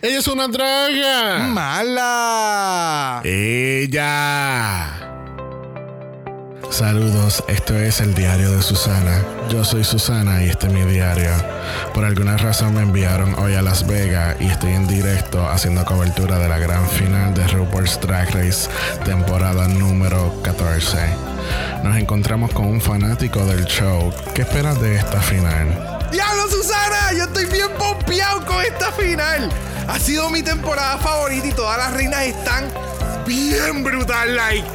Ella es una draga. ¡Mala! Ella. Saludos, esto es el diario de Susana. Yo soy Susana y este es mi diario. Por alguna razón me enviaron hoy a Las Vegas y estoy en directo haciendo cobertura de la gran final de RuPaul's Drag Race, temporada número 14. Nos encontramos con un fanático del show. ¿Qué esperas de esta final? ¡Diablo, Susana! Yo estoy bien pompeado con esta final. Ha sido mi temporada favorita y todas las reinas están bien brutal, like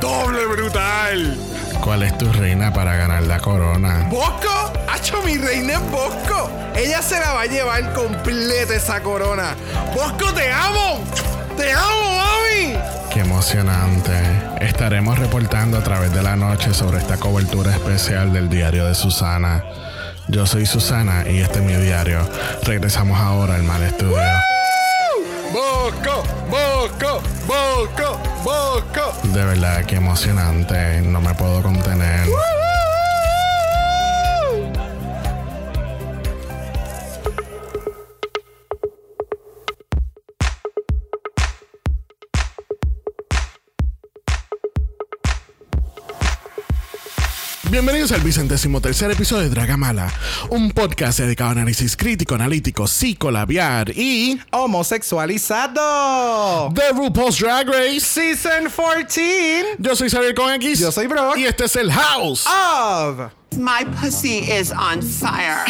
doble brutal. ¿Cuál es tu reina para ganar la corona? ¿Bosco? ¡Hacho, mi reina es Bosco! Ella se la va a llevar completa esa corona. ¡Bosco, te amo! ¡Te amo, mami! Qué emocionante. Estaremos reportando a través de la noche sobre esta cobertura especial del diario de Susana. Yo soy Susana y este es mi diario. Regresamos ahora al mal estudio. ¡Bosco! ¡Bosco! ¡Bosco! ¡Bosco! De verdad, qué emocionante. No me puedo contener. Bienvenidos al vicentésimo tercer episodio de Dragamala, un podcast dedicado a análisis crítico, analítico, psicolabiar y Homosexualizado. The RuPaul's Drag Race. Season 14 Yo soy Xavier con X. Yo soy Brock. Y este es el House. of My pussy is on fire.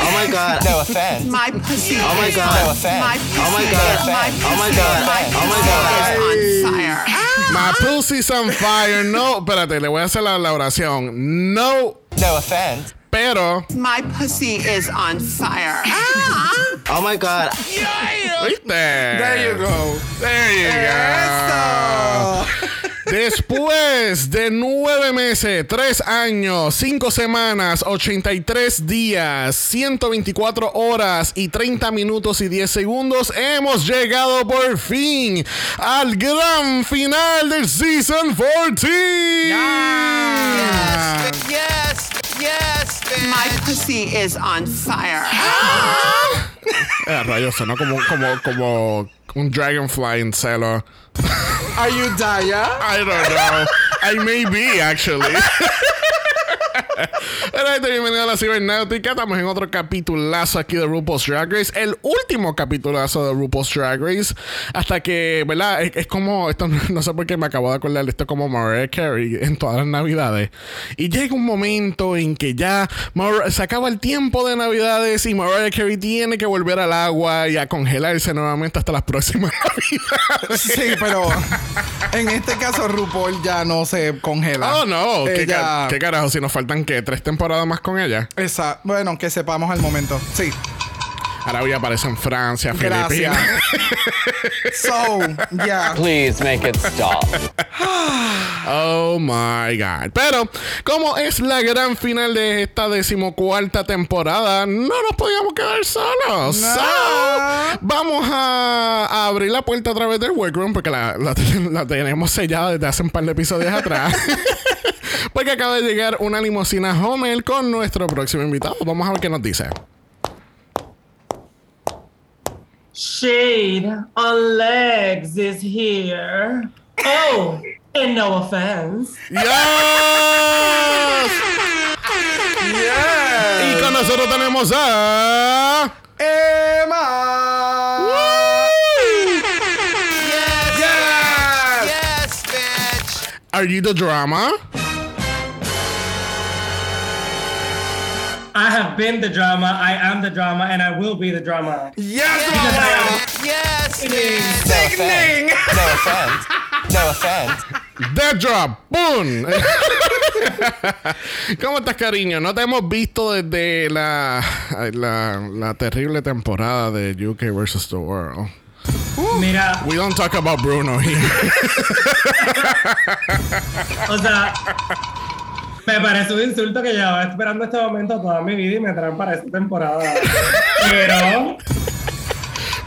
Oh my god. No offense. My pussy Oh my is God. on No offense. My pussy Oh my God. is- my Oh my pussy- God. My Oh my pussy God. is on fire. My pussy's on fire. No, espérate, le voy a hacer la, la oración. No, No offense. pero. My pussy is on fire. Oh my god. There you go. There you go. Después de nueve meses, tres años, cinco semanas, 83 días, 124 horas y 30 minutos y 10 segundos, hemos llegado por fin al gran final del Season 14. Yes. Yes, My pussy is on fire. Eh, rayos, sonó como, como, como un dragonfly en celo. Are you Daya? I don't know. I may be, actually. Hola, gente, bienvenido a la cibernáutica. Estamos en otro capitulazo aquí de RuPaul's Drag Race. El último capitulazo de RuPaul's Drag Race. Hasta que, ¿verdad? Es, es como, esto no, sé por qué me acabo de acordar esto como Mariah Carey en todas las navidades. Y llega un momento en que ya Mar- se acaba el tiempo de navidades y Mariah Carey tiene que volver al agua y a congelarse nuevamente hasta las próximas navidades. Sí, pero en este caso RuPaul ya no se congela. Oh, no. ¿Qué, Ella- qué carajo? Si nos faltan, ¿qué? ¿Tres temporadas más con ella? Esa, bueno, que sepamos al momento. Sí. Arabia aparece en Francia, Gracias. Filipinas. So, yeah. Please make it stop. Oh my God. Pero, como es la gran final de esta decimocuarta temporada, no nos podíamos quedar solos. No. So, vamos a, a abrir la puerta a través del workroom porque la, la- la tenemos sellada desde hace un par de episodios atrás. porque acaba de llegar una limusina Homer con nuestro próximo invitado. Vamos a ver qué nos dice. Shade on legs is here. Oh, and no offense. ¡Yes! yes. Y con nosotros tenemos a. Emma. Yes. Yes, Yes, bitch. Are you the drama? I have been the drama, I am the drama, and I will be the drama. Yes, Because I mama. am Yes, bitch. Sickening. No offense. No offense. The Drop. ¡Boom! ¿Cómo estás, cariño? No te hemos visto desde la, la, la terrible temporada de UK vs. The World. Mira, We don't talk about Bruno here. o sea, me parece un insulto que llevaba esperando este momento toda mi vida y me traen para esta temporada. Pero,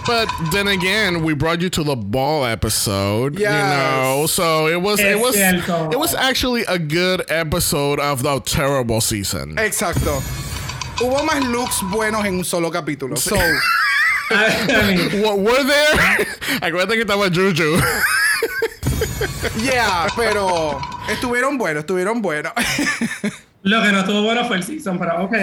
But then again, we brought you to the ball episode. Yes. You know, so it was it was cierto. it was actually a good episode of the terrible season. Exacto. Hubo más looks buenos en un solo capítulo. So, I mean, Were were there? Acuérdate que estaba Juju. Yeah, pero estuvieron buenos, estuvieron buenos. lo que no estuvo bueno fue el season, pero ok.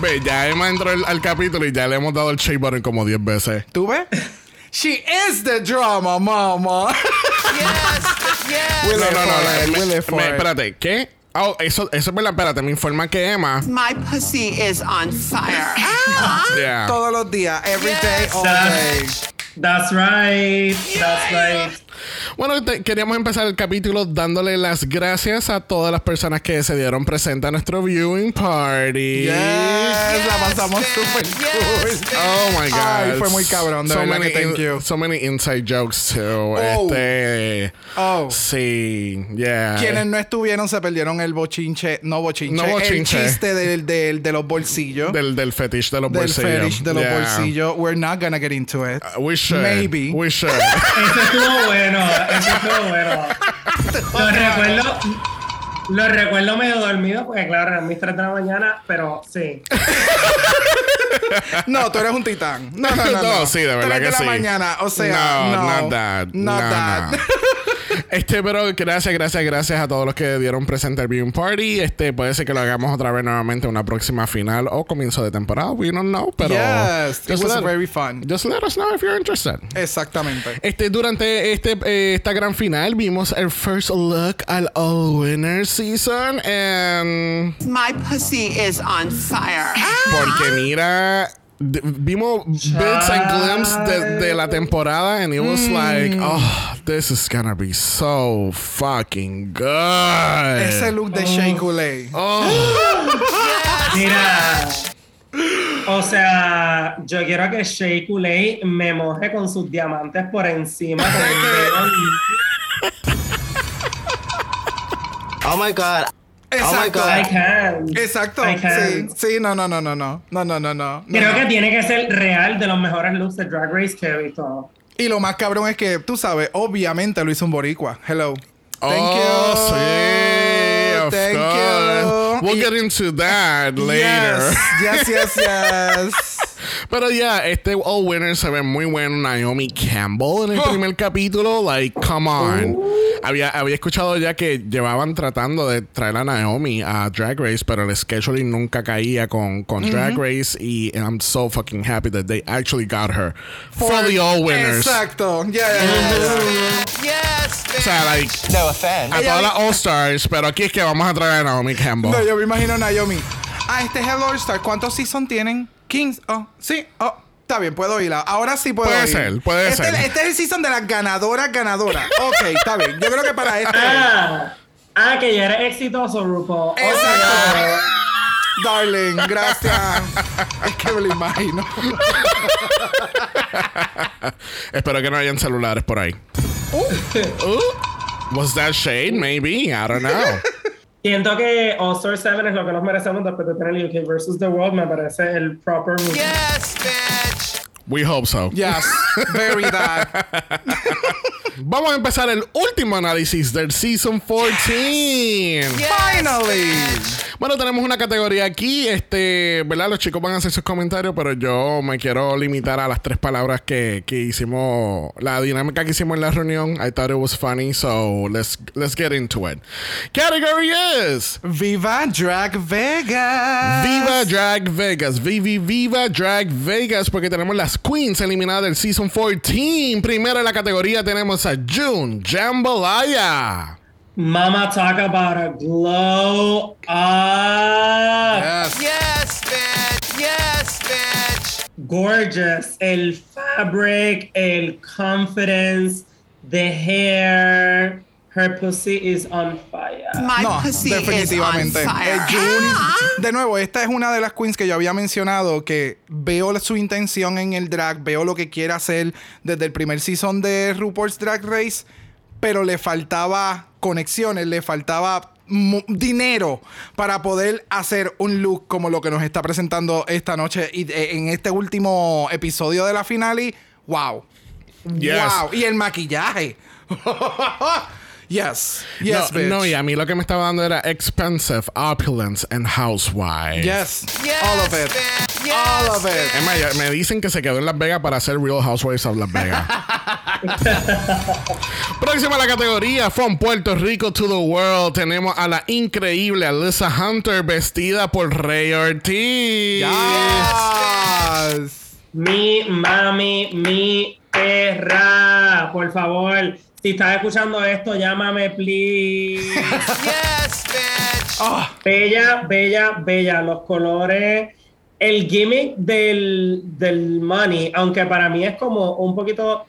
Ve, ya Emma entró al, al capítulo y ya le hemos dado el shake button como 10 veces. ¿Tú ves? She is the drama, mama. Yes, yes. We'll No, no, no, no. me- me- espérate, ¿qué? Oh, eso, eso es verdad, espérate, me informa que Emma. My pussy is on fire. Yeah. Todos los días, every day, all day. That's, that's right. That's right. Bueno, te- queríamos empezar el capítulo dándole las gracias a todas las personas que se dieron presente a nuestro viewing party. Yes, la pasamos bitch. super Yes, cool. Oh my god. Ay, fue muy cabrón, de so many que thank you. So many inside jokes too. Oh. Este. Oh. Sí, yeah. Quienes no estuvieron se perdieron el bochinche, no bochinche, No el bochinche. chiste del, del- de los bolsillos. Del, del fetish de los del bolsillos. fetish de los Yeah. bolsillos. We're not gonna get into it. Uh, We should. Maybe. We should. Ese estuvo bueno. Ese estuvo bueno. Lo recuerdo. Lo recuerdo medio dormido porque, claro, eran mis 3 de la mañana, pero sí. No, tú eres un titán. No, no, no. No, sí, de verdad que de la sí. mañana, o sea, no. not that. Not No, that. Este, pero gracias, gracias, gracias a todos los que dieron presente al viewing party. Este, puede ser que lo hagamos otra vez nuevamente en una próxima final o comienzo de temporada. We don't know, pero. Yes, it just was let- very fun. Just let us know if you're interested. Exactamente. Este, durante este, eh, esta gran final vimos el first look al All Winner Season and My pussy is on fire. porque mira vimos bits and glimpses de, de la temporada and it was like oh this is gonna be so fucking good Ese look de Shea Coulee. oh Mira. O sea, yo quiero que Shea Coulee me moje con sus diamantes por encima. con el dedo. Oh my god. Oh my Exacto. I can. Exacto. I Sí, sí, no, no, no, no, no. No, no, no, no. Creo no. que tiene que ser real de los mejores looks de Drag Race que he visto. Y lo más cabrón es que, tú sabes, obviamente lo hizo un boricua. Hello. Thank oh, you. sí, of Thank course. you. We'll Y- get into that later. Yes, yes, yes, yes. Pero ya, este All Winner se ve muy bueno. Naomi Campbell en el Oh. primer capítulo. Like, come on. Había, había escuchado ya que llevaban tratando de traer a Naomi a Drag Race, pero el scheduling nunca caía con, con Drag Race. Y I'm so fucking happy that they actually got her for, the All Winners. Exacto. Yeah, yeah, yeah, yeah. Yes, O sea, like, No offense. a todas las All Stars, pero aquí es que vamos a traer a Naomi Campbell. No, yo me imagino a Naomi. Ah, este es el All Star. ¿Cuántos seasons tienen? 15. Oh, sí. Oh, está bien, puedo ir. Ahora sí puedo Puede ir. ser, puede este, ser. Este es el season de las ganadoras, ganadoras. Ok, está bien. Yo creo que para este. Ah, ah, que ya eres exitoso, RuPaul. Ok. Exacto. Darling, gracias. es que me lo imagino. Espero que no hayan celulares por ahí. Uh, Was that shade? Maybe. I don't know. Siento que All Star 7 es lo que nos merecemos después de tener UK versus The World. Me parece el proper. Yes, bitch. We hope so. Yes, very that. Vamos a empezar el último análisis del Season 14. Finally. Bueno, tenemos una categoría aquí. Este, ¿verdad? Los chicos van a hacer sus comentarios, pero yo me quiero limitar a las tres palabras que, que hicimos, la dinámica que hicimos en la reunión. I thought it was funny, so let's, let's get into it. Category is Viva Drag Vegas. Viva Drag Vegas. Vivi Viva Drag Vegas, porque tenemos las queens eliminadas del Season 14. Primero en la categoría tenemos a June Jambalaya. Mama talk about a glow up. Yes. Yes, bitch. Yes, bitch. Gorgeous. El fabric, el confidence, the hair. Her pussy is on fire. My No, pussy is on definitivamente. Eh, fire. June- de nuevo, esta es una de las queens que yo había mencionado que veo la- su intención en el drag, veo lo que quiere hacer desde el primer season de RuPaul's Drag Race, pero le faltaba conexiones, le faltaba dinero para poder hacer un look como lo que nos está presentando esta noche y eh, en este último episodio de la finale. Wow. Yes. Wow. Y el maquillaje. Yes. Yes, no, bitch. no, y a mí lo que me estaba dando era expensive, opulence, and housewife. Yes. All of it. All of it. Ya me dicen que se quedó en Las Vegas para hacer Real Housewives of Las Vegas. Próxima a la categoría, From Puerto Rico to the World, tenemos a la increíble Alyssa Hunter vestida por Ray Ortiz. Yes. Mi mami, mi perra. Por favor, si estás escuchando esto, llámame, please. Yes, bitch. Ah, Bella, bella, bella. Los colores. El gimmick del, del money, aunque para mí es como un poquito.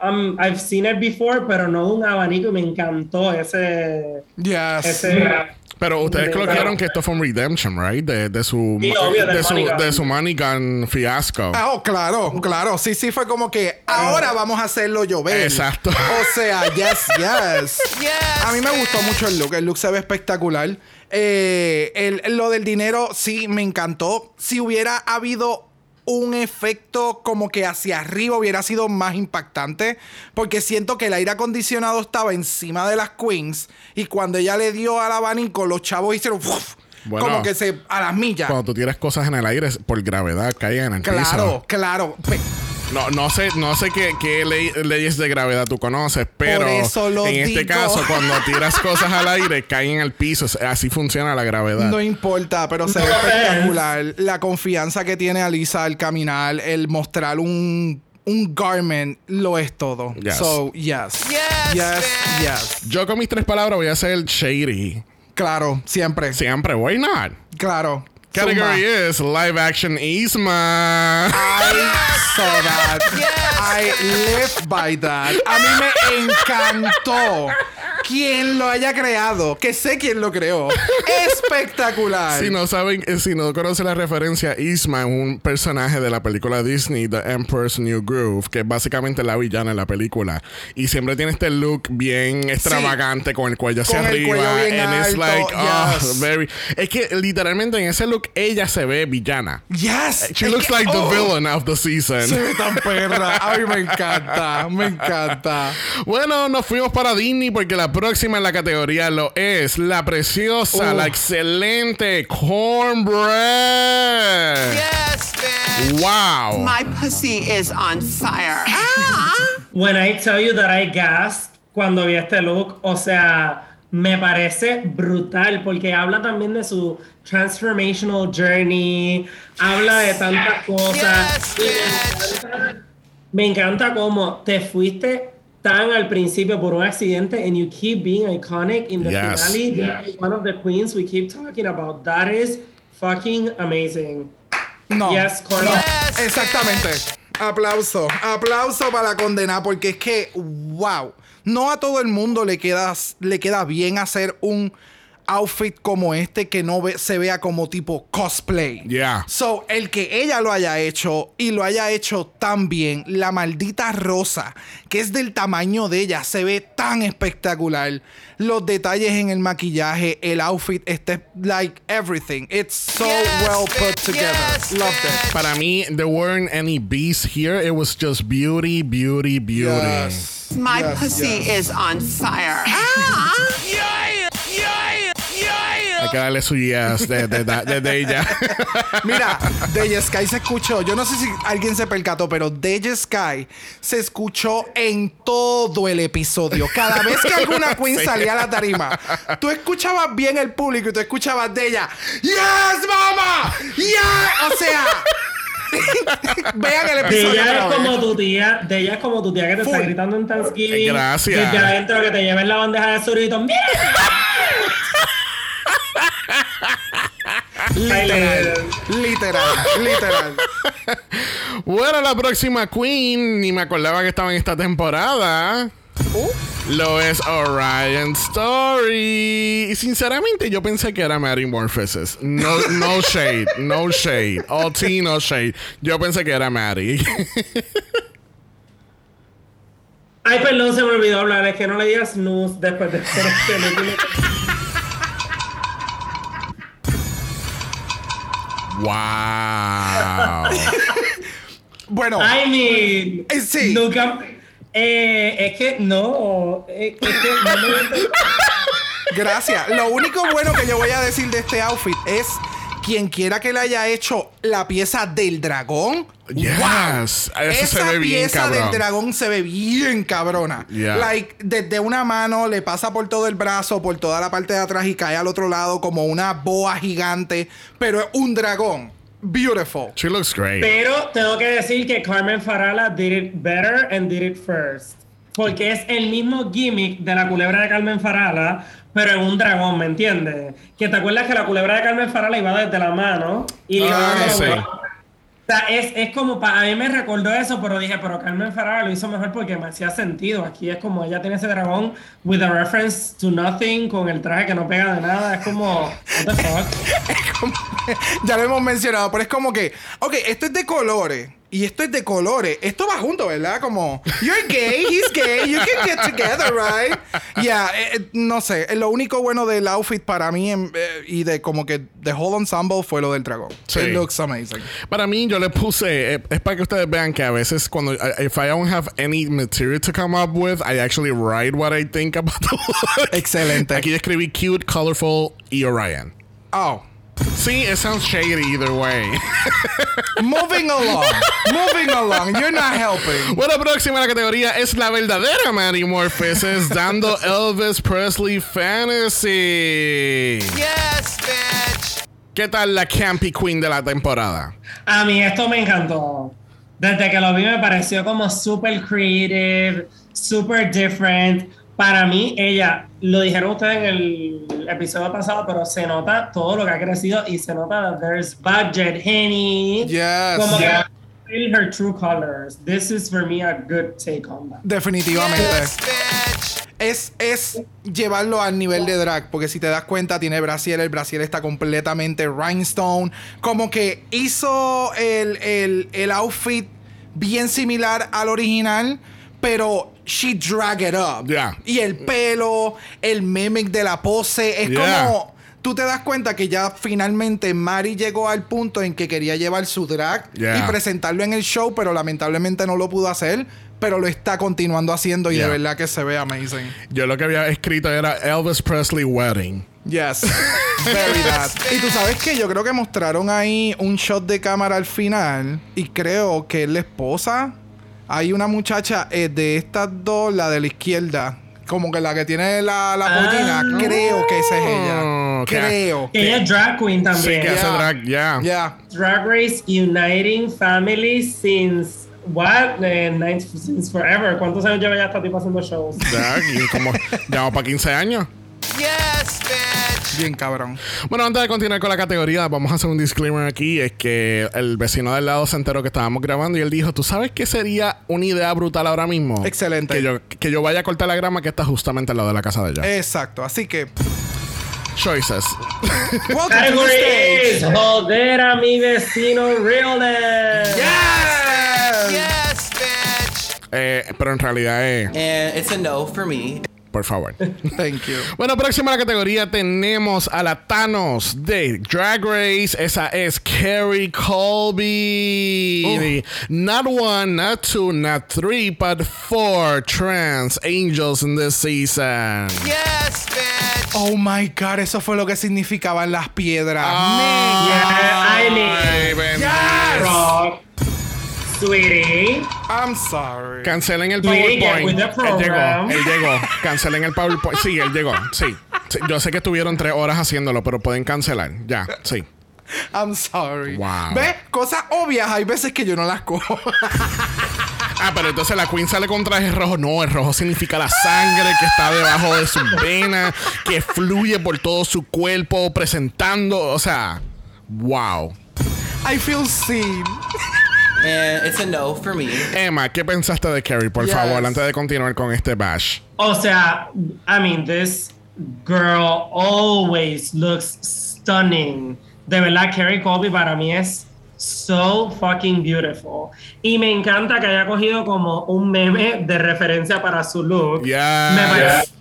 um, I've seen it before, pero no un abanico y me encantó ese. yes. ese Pero ustedes Pero- colocaron que esto fue un redemption, right? De, de su, Sí, obvio, del de, su, de su Money Gun fiasco. Ah, oh, claro, claro. Sí, sí, fue como que ahora vamos a hacerlo llover. Exacto. O sea, yes, yes. Yes. A mí me gustó mucho el look. El look se ve espectacular. Eh, el- lo del dinero, sí, me encantó. Si hubiera habido un efecto como que hacia arriba hubiera sido más impactante. Porque siento que el aire acondicionado estaba encima de las queens. Y cuando ella le dio al abanico, los chavos hicieron uf, Bueno. como que se a las millas. Cuando tú tiras cosas en el aire por gravedad, caen en el Claro, piso. claro. No, no sé, no sé qué, qué ley- leyes de gravedad tú conoces, pero eso lo en este caso, cuando tiras cosas al aire, caen en el piso. Así funciona la gravedad. No importa, pero se ve espectacular. La confianza que tiene Alisa al caminar, el mostrar un, un garment, lo es todo. Yes. So, yes. Yes, Yes. Yo con mis tres palabras voy a hacer shady. Claro, siempre. Siempre, why not? Claro. Category Zumba. is live action Isma. I saw that. Yes. I live by that. A mí me encantó. Quien lo haya creado, que sé quién lo creó. Espectacular. Si no saben, eh, si no conocen la referencia, Isma es un personaje de la película Disney, The Emperor's New Groove, que es básicamente la villana de la película. Y siempre tiene este look bien extravagante con el cuello hacia Con el arriba. cuello bien and it's alto, like, oh, yes. very. Es que literalmente en ese look ella se ve villana. Yes. She Es looks que- like oh, the villain of the season. Se ve tan perra. A mí me encanta. Me encanta. Bueno, nos fuimos para Disney porque la próxima en la categoría lo es la preciosa, Uh. la excelente Cornbread. Yes, bitch. Wow. My pussy is on fire. When I tell you that I gasped cuando vi este look, o sea, me parece brutal porque habla también de su transformational journey, habla de tantas cosas. Yes, me encanta- Me encanta cómo te fuiste tan al principio por un accidente and you keep being iconic in the Yes. finale. One of the queens we keep talking about. That is fucking amazing. No. Yes. Yes, Exactamente. Aplauso. Aplauso para la condena porque es que, wow. No a todo el mundo le queda, le queda bien hacer un outfit como este que no ve- se vea como tipo cosplay. Yeah. So, el que ella lo haya hecho y lo haya hecho tan bien, la maldita rosa, que es del tamaño de ella, se ve tan espectacular. Los detalles en el maquillaje, el outfit, este, like everything. It's so Yes, well put bitch. together. Yes, it. bitch. Para mí, there weren't any beasts here. It was just beauty, beauty, beauty. Yes. My Yes, pussy yes. is on fire. Hay que darle su yes de, de, de- de ella. Mira, Deja Sky se escuchó. Yo no sé si alguien se percató, pero Deja Sky se escuchó en todo el episodio. Cada vez que alguna queen Sí. salía a la tarima, tú escuchabas bien el público y tú escuchabas de ella. ¡Yes, mama! ¡Yeah! O sea. Vean el De episodio. ella otra es como tu tía, de ella es como tu tía que te está gritando en Thanksgiving. Gracias. Desde adentro que te lleven la bandeja de suritos. ¡Mira! Literal, literal, literal. bueno, la próxima queen, ni me acordaba que estaba en esta temporada. Lo es Orion Story. Y sinceramente, yo pensé que era Mary Morphosis. No, no shade, no shade. All tea, no shade. Yo pensé que era Mary. Ay, perdón, se me olvidó hablar. Es que no le digas snooze después de hacer este wow. Bueno, I mean, Eh, sí. nunca. Eh, es que no, eh, es que no me- Gracias. Lo único bueno que yo voy a decir de este outfit es quien quiera que le haya hecho la pieza del dragón. Yes. ¡Wow! Eso Esa se ve bien pieza cabrón. del dragón se ve bien cabrona. Yeah. Like, desde una mano le pasa por todo el brazo, por toda la parte de atrás y cae al otro lado como una boa gigante. Pero es un dragón. Beautiful. She looks great. Pero tengo que decir que Carmen Farala did it better and did it first. Porque es el mismo gimmick de la culebra de Carmen Farala, pero en un dragón, ¿me entiendes? Que te acuerdas que la culebra de Carmen Farala iba desde la mano y le iba Ah, sí. O sea, es, es como, para a mí me recordó eso, pero dije, pero Carmen Farala lo hizo mejor porque me hacía sentido. Aquí es como ella tiene ese dragón with a reference to nothing, con el traje que no pega de nada. Es como, what the fuck? ya lo hemos mencionado, pero es como que, ok, esto es de colores. Y esto es de colores. Esto va junto, ¿verdad? Como, you're gay, he's gay, you can get together, right? Yeah, eh, eh, no sé. eh, Lo único bueno del outfit para mí eh, y de como que the whole ensemble fue lo del dragón. Sí. It looks amazing. Para mí, yo le puse, eh, es para que ustedes vean que a veces cuando, I- if I don't have any material to come up with, I actually write what I think about the look. Excelente. Aquí escribí cute, colorful y Orion. Oh. Sí, it sounds shady either way. Moving along. Moving along. You're not helping. bueno, próxima la categoría es la verdadera Manny Morpheses dando Elvis Presley Fantasy. Yes, bitch. ¿Qué tal la Campy Queen de la temporada? A mí esto me encantó. Desde que lo vi me pareció como super creative, super different. Para mí, ella, lo dijeron ustedes en el episodio pasado, pero se nota todo lo que ha crecido y se nota that there's budget, Henny. Yes. Como Yeah. que feel her true colors. This is for me a good take on that. Definitivamente. Yes, bitch. Es, es llevarlo al nivel de drag, porque si te das cuenta, tiene brasier, el brasier está completamente rhinestone. Como que hizo el, el, el outfit bien similar al original, pero she drag it up. Yeah. Y el pelo, el mimic de la pose, es Yeah. como. Tú te das cuenta que ya finalmente Mari llegó al punto en que quería llevar su drag Yeah. y presentarlo en el show, pero lamentablemente no lo pudo hacer. Pero lo está continuando haciendo y Yeah. de verdad que se ve amazing. Yo lo que había escrito era Elvis Presley Wedding. Yes. Very that. Y tú sabes que yo creo que mostraron ahí un shot de cámara al final y creo que es la esposa. Hay una muchacha eh, de estas dos, la de la izquierda, como que la que tiene la, la Ah. pollina, creo que esa es Oh, ella. ok. Creo. Que ella es drag queen Sí, también. que hace drag, ya. Yeah. Drag Race Uniting Family since what? Eh, since forever. ¿Cuántos años lleva ya esta tipa haciendo shows? Drag, y como, ya vamos para 15 años. Yes, bitch. Bien cabrón. Bueno, antes de continuar con la categoría, vamos a hacer un disclaimer aquí. Es que el vecino del lado se enteró que estábamos grabando y él dijo, ¿tú sabes qué sería una idea brutal ahora mismo? Excelente. Que yo, que yo vaya a cortar la grama que está justamente al lado de la casa de ella. Exacto. Así que. Choices. Welcome to the Category. Joder a mi vecino realness. Yes. Yes, bitch. Eh, pero en realidad es... And it's a no for me. Por favor. Thank you. Bueno, próxima a la categoría tenemos a la Thanos de Drag Race. Esa es Carrie Colby. Not one, not two, not three, but four trans angels in this season. Yes, bitch. Oh my god, eso fue lo que significaban las piedras. Ah. I mean- Ay, bendito. Rock. Sweetie. I'm sorry. Cancelen el PowerPoint. Él llegó, él llegó. Cancelen el PowerPoint. Sí, él llegó. Sí. Sí, Yo sé que estuvieron tres horas haciéndolo, pero pueden cancelar. Ya, sí. I'm sorry. Wow. ¿Ves? Cosas obvias hay veces que yo no las cojo. Ah, pero entonces la Queen sale con traje rojo. No, el rojo significa la sangre que está debajo de sus venas, que fluye por todo su cuerpo, presentando. O sea, wow. I feel seen. And it's a no for me. Emma, ¿qué pensaste de Carrie, por Yes. favor, antes de continuar con este bash? O sea, I mean, this girl always looks stunning. De verdad, Carrie Colby para mí es so fucking beautiful. Y me encanta que haya cogido como un meme de referencia para su look. Yeah. Me parece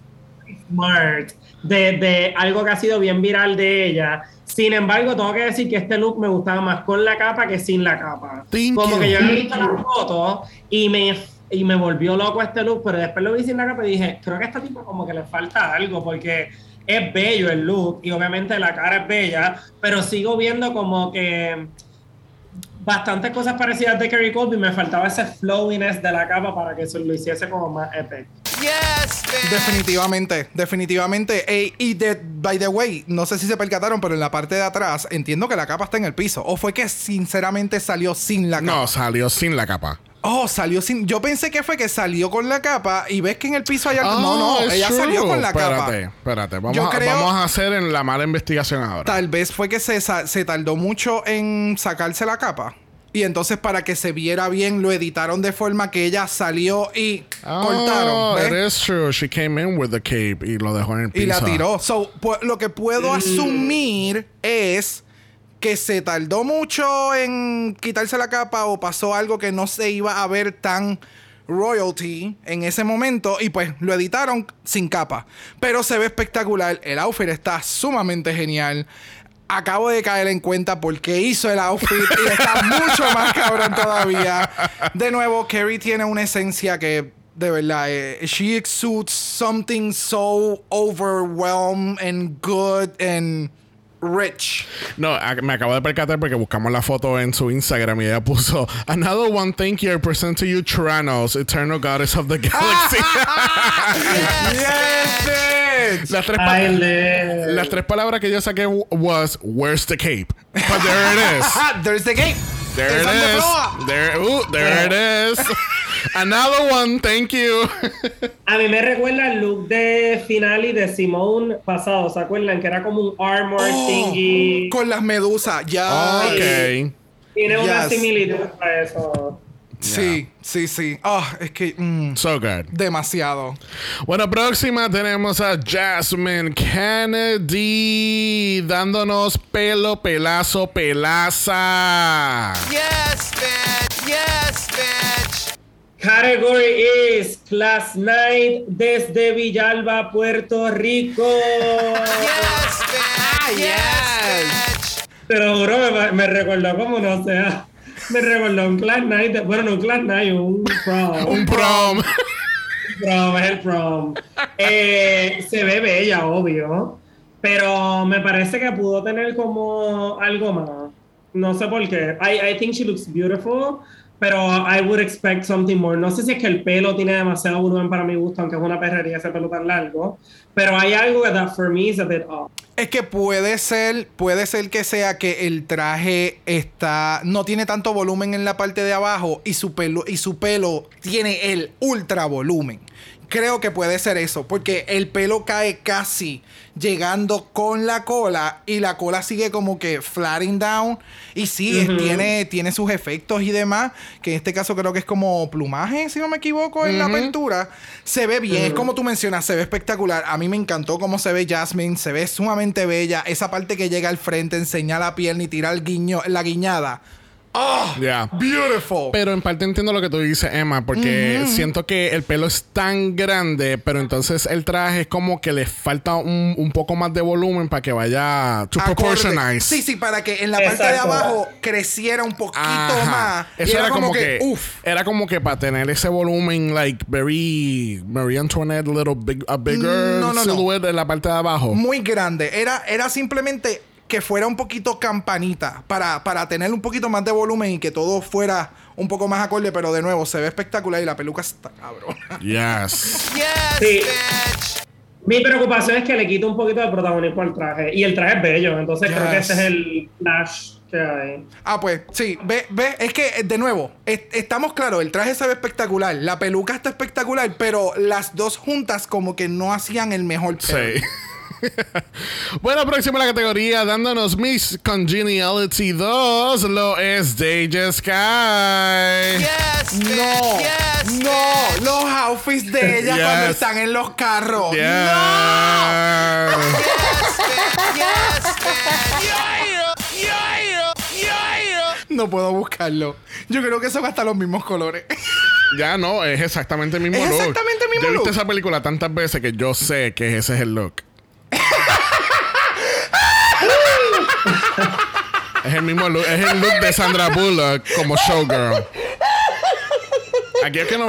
smart. De, de algo que ha sido bien viral de ella. Sin embargo, tengo que decir que este look me gustaba más con la capa que sin la capa. Thank Como you. que yo he visto la foto y me y me volvió loco este look, pero después lo vi sin la capa y dije, creo que a esta tipo como que le falta algo, porque es bello el look y obviamente la cara es bella, pero sigo viendo como que bastantes cosas parecidas de Kerry Colby, me faltaba ese flowiness de la capa para que eso lo hiciese como más epic. Yes, bitch. Definitivamente, definitivamente. Ey, y de, by the way, no sé si se percataron, pero en la parte de atrás entiendo que la capa está en el piso. ¿O fue que sinceramente salió sin la capa? No, salió sin la capa. Oh, salió sin. Yo pensé que fue que salió con la capa y ves que en el piso hay algo. No, no, it's ella true. salió con la espérate, capa. Espérate, Vamos, Yo a, creo- vamos a hacer en la mala investigación ahora. Tal vez fue que se tardó mucho en sacarse la capa. Y entonces para que se viera bien lo editaron de forma que ella salió y Oh, cortaron. ¿ves? it is true. She came in with the cape y lo dejó en el piso. y la tiró. So, pu- lo que puedo asumir es que se tardó mucho en quitarse la capa o pasó algo que no se iba a ver tan royalty en ese momento y pues lo editaron sin capa. Pero se ve espectacular. El outfit está sumamente genial. Acabo de caer en cuenta porque hizo el outfit y está mucho más cabrón todavía. De nuevo, Carrie tiene una esencia que de verdad, eh, she exudes something so overwhelmed and good and rich. No, me acabo de percatar porque buscamos la foto en su Instagram y ella puso Another one thank you I present to you Tyrannos, Eternal Goddess of the Galaxy. yes, bitch. las, tres pa- Ay, le- las tres palabras que yo saqué was Where's the cape? But there it is. There's the gate. There There's it the is. There, ooh, there it is. Another one, thank you. A mí me recuerda el look de Finale de Simone pasado, ¿se acuerdan? Que era como un armor Oh, thingy. Con las medusas, ya. ok. Tiene una similitud a eso. Sí, sí, sí. Ah, es que mm, So good. demasiado. Bueno, próxima tenemos a Jasmine Kennedy dándonos pelo, pelazo, pelaza. Yes, bitch. Yes, bitch. Category is Class Night desde Villalba, Puerto Rico. Yes, bitch. Yes, bitch. Pero juro, me, me recordó como no sea. Me recordó un Class Night. de- bueno, no un Class Night, un prom. Un prom. prom, es el prom. Eh, se ve bella, obvio. Pero me parece que pudo tener como algo más. No sé por qué. I, I think she looks beautiful. Pero I would expect something more. No sé si es que el pelo tiene demasiado volumen para mi gusto, aunque es una perrería ese pelo tan largo. Pero hay algo que that for me is a bit off. Es que puede ser, puede ser que sea que el traje está, no tiene tanto volumen en la parte de abajo y su pelo, y su pelo tiene el ultra volumen. Creo que puede ser eso, porque el pelo cae casi llegando con la cola y la cola sigue como que flatting down. Y sí, tiene, tiene sus efectos y demás, que en este caso creo que es como plumaje, si no me equivoco, en la apertura. Se ve bien, es como tú mencionas, se ve espectacular. A mí me encantó cómo se ve Jasmine, se ve sumamente bella. Esa parte que llega al frente, enseña la pierna y tira el guiño, la guiñada. ¡Oh! Yeah. Beautiful. Pero en parte entiendo lo que tú dices, Emma, porque siento que el pelo es tan grande, pero entonces el traje es como que le falta un, un poco más de volumen para que vaya to Acorde. proportionize. Sí, sí, para que en la parte de abajo creciera un poquito Ajá. más. Eso era, como, que, uf. era como que para tener ese volumen like very Marie Antoinette little big a bigger No, no, no. silhouette en la parte de abajo. muy grande. Era, era simplemente que fuera un poquito campanita para, para tener un poquito más de volumen y que todo fuera un poco más acorde, pero de nuevo se ve espectacular y la peluca está cabrón. Yes. Yes, Sí. bitch. Mi preocupación es que le quito un poquito de protagonismo al traje. Y el traje es bello, entonces creo que ese es el flash que hay. Ah, pues sí, ve, ve, es que de nuevo, es- estamos claros, el traje se ve espectacular, la peluca está espectacular, pero las dos juntas como que no hacían el mejor pelo. Sí. bueno, próxima la categoría, dándonos Miss Congeniality 2, lo es Deja Sky. Yes. No, Yes, no, los outfits de ella Yes. cuando están en los carros. Yes. Yeah, yeah, yeah. No puedo buscarlo. Yo creo que son hasta los mismos colores. Ya no, es exactamente el mismo Es look. exactamente el mismo Yo he visto look. esa película tantas veces que yo sé que ese es el look. Es el mismo look, es el look de Sandra Bullock como showgirl. aquellos que no,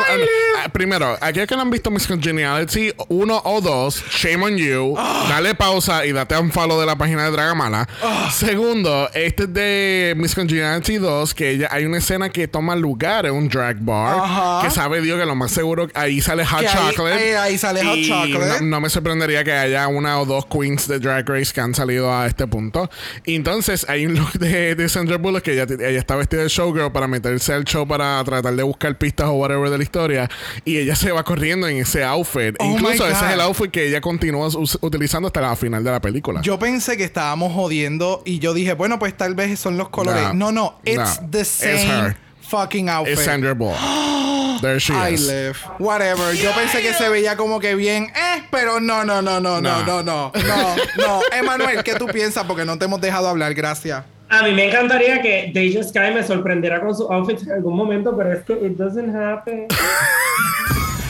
primero, aquellos que no han visto Miss Congeniality 1 o 2, shame on you. Dale pausa y date un follow de la página de Dragamala. Segundo, este es de Miss Congeniality 2, que ella, hay una escena que toma lugar en un drag bar. Ajá. Que sabe Dios que lo más seguro ahí sale Hot Que ahí- Chocolate. eh, ahí sale Hot Chocolate. No, no me sorprendería que haya una o dos queens de Drag Race que han salido a este punto. Y entonces hay un look de, de Sandra Bullock que ella, ella está vestida de showgirl para meterse al show para tratar de buscar pistas o whatever de la historia. Y ella se va corriendo en ese outfit. Oh Incluso ese es el outfit que ella continúa utilizando hasta la final de la película. Yo pensé que estábamos jodiendo y yo dije, bueno, pues tal vez son los colores. No. No, no, it's the It's same her. fucking outfit. es Sandra Bullock. There she I is. live. Whatever. Yo pensé que se veía como que bien, eh, pero no, no, no, no, no, No. no, no, no, no. Emanuel, ¿qué tú piensas? Porque no te hemos dejado hablar, gracias. A mí me encantaría que Deja Sky me sorprendiera con su outfit en algún momento, pero es que it doesn't happen.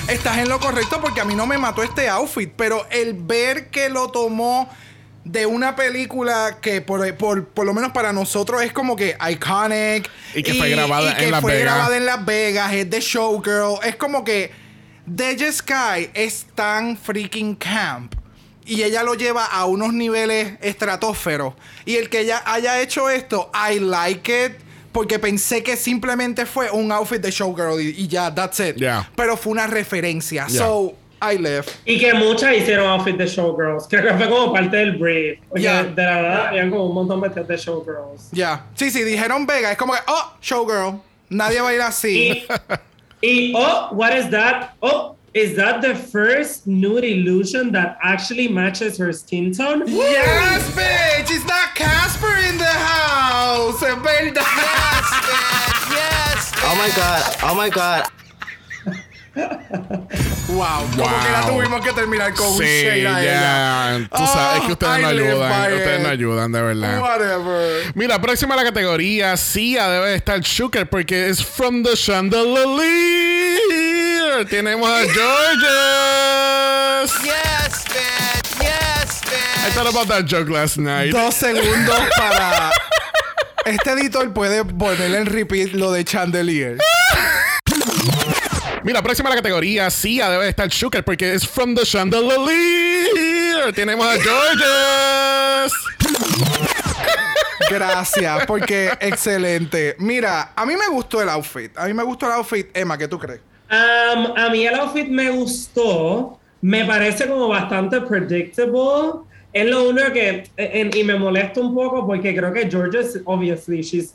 Estás en lo correcto porque a mí no me mató este outfit, pero el ver que lo tomó de una película que por, por, por lo menos para nosotros es como que iconic Y que fue grabada y que en Las fue Vegas. grabada en Las Vegas, es de Showgirl, es como que Deja Sky es tan freaking camp y ella lo lleva a unos niveles estratosferos y el que ella haya hecho esto, I like it. Porque pensé que simplemente fue un outfit de showgirl y, y ya, that's it. Yeah. Pero fue una referencia. Yeah. So, I live. Y que muchas hicieron outfit de showgirls. Creo que fue como parte del brief. Porque Ya. de la verdad habían como un montón vestidos de showgirls. Ya. Sí, sí, dijeron Vega. Es como que, oh, showgirl. Nadie va a ir así. Y, y oh, what is that? Oh, is that the first nude illusion that actually matches her skin tone? yes, bitch. It's not Casper in the house. Es verdad. Yes. Oh my god. Oh my god. Wow. Como que la Wow. tuvimos que terminar con un Sí, a ya. ella. Tú sabes, es que Oh, ustedes I no ayudan. Ustedes it. no ayudan, de verdad. Whatever. Mira, próxima a la categoría, sí, debe estar Shooker porque es From the Chandelier. Tenemos a Georges. Yes, bitch. Yes, I bitch. thought about that joke last night. Dos segundos para. Este editor puede ponerle en repeat lo de Chandelier. Mira, próxima a la categoría, sí, debe estar Shooker porque es From the Chandelier. Tenemos a Georges. Gracias, porque excelente. Mira, a mí me gustó el outfit. A mí me gustó el outfit. Emma, ¿qué tú crees? Um, a mí el outfit me gustó. Me parece como bastante predictable. Es lo único que. en- y me molesta un poco porque creo que Georgia's, obviously, she's.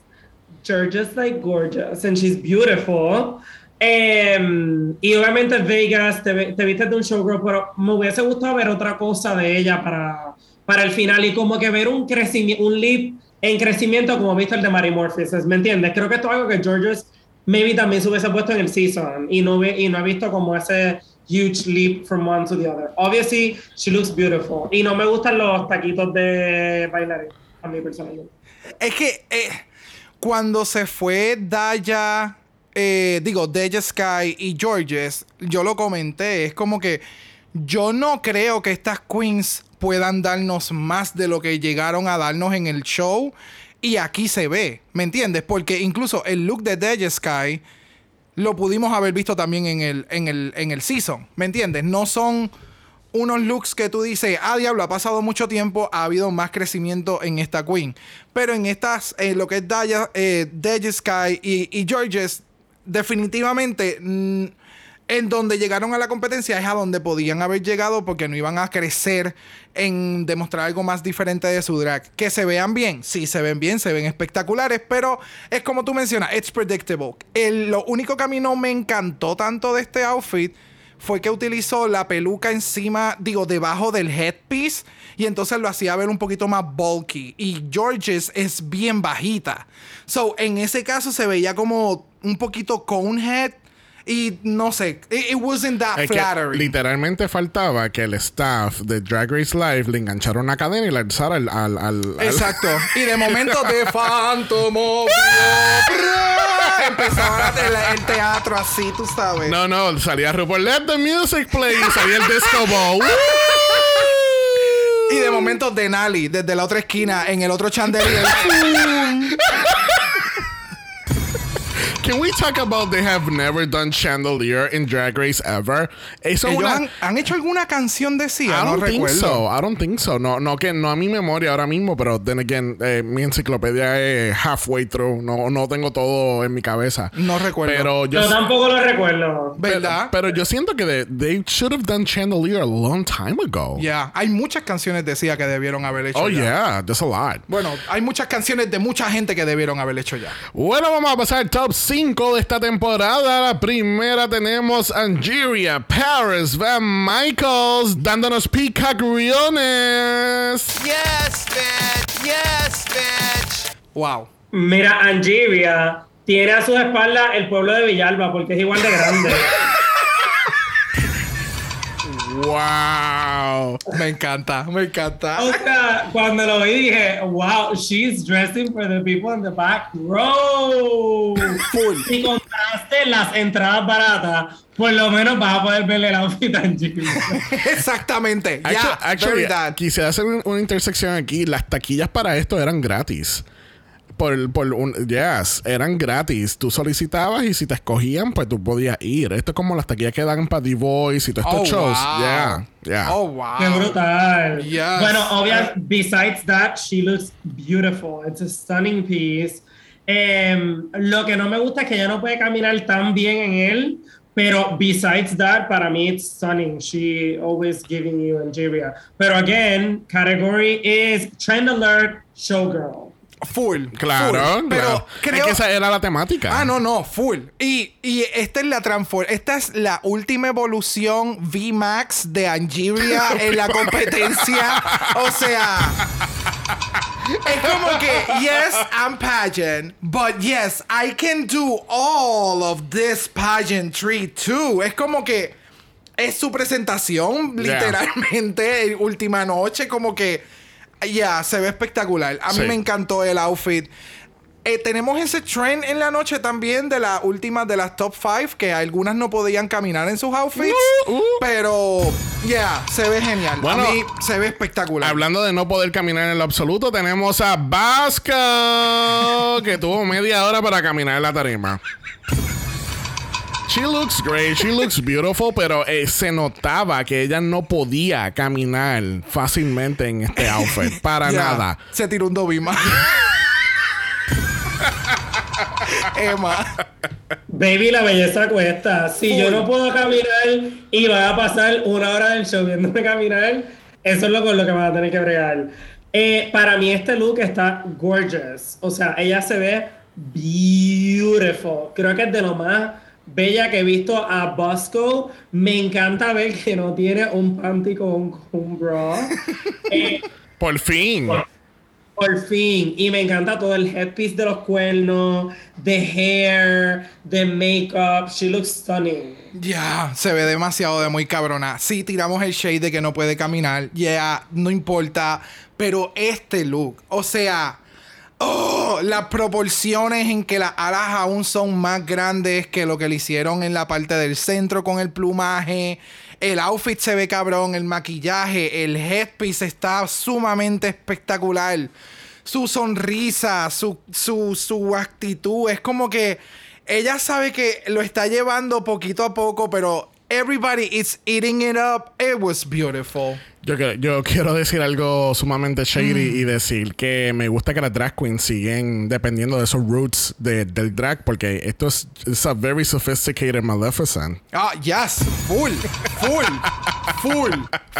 Georgia's like gorgeous and she's beautiful. Em, y obviamente Vegas, te, te viste de un showgirl, pero me hubiese gustado ver otra cosa de ella para, para el final y como que ver un crecimiento, un leap en crecimiento como viste el de Mary Morpheus, ¿me entiendes? Creo que esto es algo que Georgia's maybe también se hubiese puesto en el season y no, ve- y no he visto como ese huge leap from one to the other. Obviously, she looks beautiful. Y no me gustan los taquitos de bailarín, a mí personalmente. Es que eh, cuando se fue Daya, eh, digo, Deja Sky y Georges, yo lo comenté, es como que yo no creo que estas queens puedan darnos más de lo que llegaron a darnos en el show. Y aquí se ve, ¿me entiendes? Porque incluso el look de Deja Sky lo pudimos haber visto también en el, en el, en el season, ¿me entiendes? No son unos looks que tú dices, ah, diablo, ha pasado mucho tiempo, ha habido más crecimiento en esta queen. Pero en estas, eh, lo que es Daya, eh, Sky y, y Georges, definitivamente mm, en donde llegaron a la competencia es a donde podían haber llegado porque no iban a crecer en demostrar algo más diferente de su drag. Que se vean bien, sí, se ven bien, se ven espectaculares, pero es como tú mencionas, it's predictable. El- lo único que a mí no me encantó tanto de este outfit fue que utilizó la peluca encima, digo, debajo del headpiece y entonces lo hacía ver un poquito más bulky. Y Georges es bien bajita. So, en ese caso se veía como un poquito conehead y no sé, it, it wasn't that Es flattering. literalmente faltaba que el staff de Drag Race Live le enganchara una cadena y la alzara al. al, al- al- Exacto. Y de momento de the- Empezaba el, el teatro así, tú sabes. No, no, salía RuPaul, let the music play y salía el disco ball. Y de momento Denali, desde la otra esquina, en el otro chandelier. can we talk about they have never done Chandelier in Drag Race ever? Eso es Ellos una... han, han hecho alguna canción de Sia, I no don't think recuerdo. so. I don't think so. No, no que no a mi memoria ahora mismo, pero then again, eh, mi enciclopedia es halfway through. No, no tengo todo en mi cabeza. No recuerdo. Pero yo, Yo tampoco lo recuerdo. ¿Verdad? pero, pero yo siento que they, they should have done Chandelier a long time ago. Ya, hay muchas canciones de Sia que debieron haber hecho Oh ya. yeah, there's a lot. Bueno, hay muchas canciones de mucha gente que debieron haber hecho ya. Bueno, vamos a pasar al top 5 de esta temporada. La primera tenemos Angeria, Paris, Van Michaels, dándonos picagriones. Yes, bitch. Yes, bitch. Wow. Mira, Angeria tiene a su espalda el pueblo de Villalba porque es igual de grande. Wow. Me encanta, me encanta. O sea, cuando lo vi dije, wow, she's dressing for the people in the back row. Full. Si compraste las entradas baratas, por lo menos vas a poder ver el outfit a. Exactamente. Ya, Actu- actually, that. quisiera hacer un- una intersección aquí. Las taquillas para esto eran gratis. Por, por un, yes, eran gratis. Tú solicitabas y si te escogían, pues tú podías ir. Esto es como las taquillas que dan para The Voice y todos estos Oh, shows. wow. Yeah, yeah. Oh, wow. Qué brutal. Yes. Bueno, obvio, besides that, she looks beautiful. It's a stunning piece. Em, lo que no me gusta es que ella no puede caminar tan bien en él, pero besides that, para mí it's stunning. She always giving you Angeria. Pero again, category is trend alert, showgirl. Full. Claro, full. Pero claro. creo. Es que esa era la temática. Ah, no, no, full. Y, y esta es la transfor esta es la última evolución VMAX de Angeria en la competencia. O sea, es como que, yes, I'm pageant, but yes, I can do all of this pageantry too. Es como que es su presentación, Yeah. literalmente, última noche, como que, ya, se ve espectacular. A mí Sí. me encantó el outfit. Eh, tenemos ese trend en la noche también de las últimas de las top 5 que algunas no podían caminar en sus outfits. Uh, uh. Pero, yeah, se ve genial. Bueno, a mí se ve espectacular. Hablando de no poder caminar en lo absoluto, tenemos a Vasco, que tuvo media hora para caminar en la tarima. She looks great, she looks beautiful, pero eh, se notaba que ella no podía caminar fácilmente en este outfit. Para nada. Se tiró un dobima. Emma. Baby, la belleza cuesta. Si yo no puedo caminar y va a pasar una hora del show viéndome caminar, eso es lo con lo que van a tener que bregar. Eh, para mí este look está gorgeous. O sea, ella se ve beautiful. Creo que es de lo más bella que he visto a Bosco. Me encanta ver que no tiene un panty con un bra. Eh, Por fin. por fin. Y me encanta todo el headpiece de los cuernos, the hair, the makeup. She looks stunning. Ya, se ve demasiado de muy cabrona. Sí, tiramos el shade de que no puede caminar. Ya, no importa. Pero este look, o sea, oh, las proporciones en que las alas aún son más grandes que lo que le hicieron en la parte del centro con el plumaje. El outfit se ve cabrón, el maquillaje, el headpiece está sumamente espectacular. Su sonrisa, su, su, su actitud, es como que ella sabe que lo está llevando poquito a poco, pero everybody is eating it up. It was beautiful. Yo, quiero- yo quiero decir algo sumamente shady y decir que me gusta que las drag queens siguen dependiendo de esos roots de- del drag porque esto es it's a very sophisticated Maleficent. Ah, yes, full, full, full,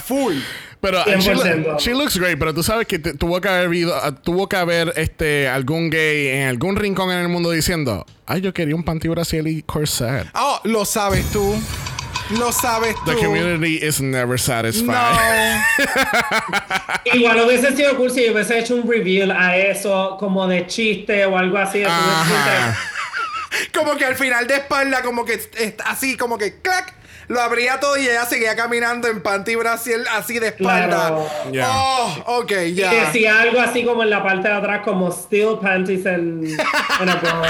full. Pero she, 100%. she looks great, pero tú sabes que tuvo que haber uh, tuvo que haber este algún gay en algún rincón en el mundo diciendo, "Ay, yo quería un panty brasil y corset." Oh, lo sabes tú. Lo sabes tú. The community is never satisfied. No. Igual hubiese sido cool si yo hubiese hecho un reveal a eso, como de chiste o algo así. Ajá. como que al final de espalda, como que es- así, como que clac. Lo abría todo y ella seguía caminando en panty brasil así de espalda. Claro. Ya. Oh, ok, ya. decía algo así como en la parte de atrás, como still panties en, en a bra.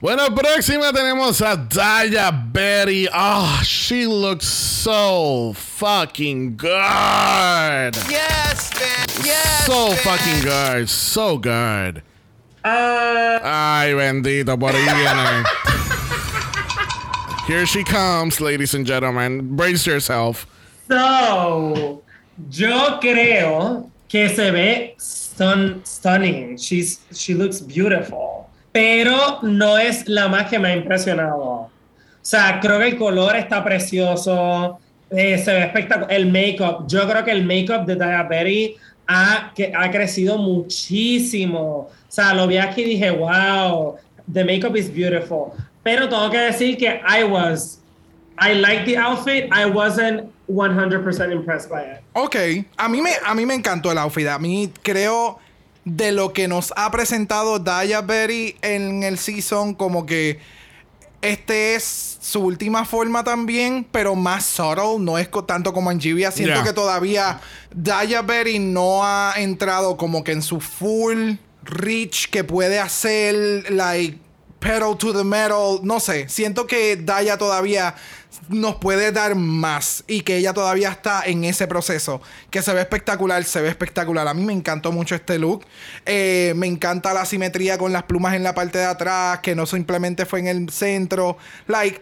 Bueno, próxima tenemos a Daya Betty. Oh, she looks so fucking good. Yes, bitch. Yes, So fucking good. So good. Ah, Ay, bendito, por ahí viene. Here she comes, ladies and gentlemen. Brace yourself. so, yo creo que se ve stun- stunning. She's, she looks beautiful. Pero no es la más que me ha impresionado. O sea, creo que el color está precioso. eh, se ve espectacular. El make-up. Yo creo que el make-up de Daya Berry ha, que, ha crecido muchísimo. O sea, lo vi aquí y dije, wow, the make-up is beautiful. Pero tengo que decir que I was I like the outfit. I wasn't 100% impressed by it. Ok, a mí, me, a mí me encantó el outfit. A mí creo de lo que nos ha presentado Daya Berry en el season, como que este es su última forma también, pero más subtle, no es co- tanto como en Jivia. Siento Yeah. que todavía Daya Berry no ha entrado como que en su full reach que puede hacer, like, pedal to the metal. No sé, siento que Daya todavía nos puede dar más y que ella todavía está en ese proceso. Que se ve espectacular, se ve espectacular. A mí me encantó mucho este look. Eh, me encanta la simetría con las plumas en la parte de atrás, que no simplemente fue en el centro. Like,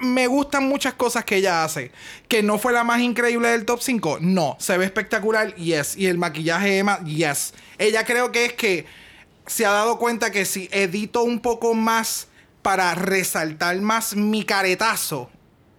me gustan muchas cosas que ella hace. Que no fue la más increíble del top 5. No, se ve espectacular, yes. Y el maquillaje Emma, yes. Ella creo que es que se ha dado cuenta que si edito un poco más para resaltar más mi caretazo,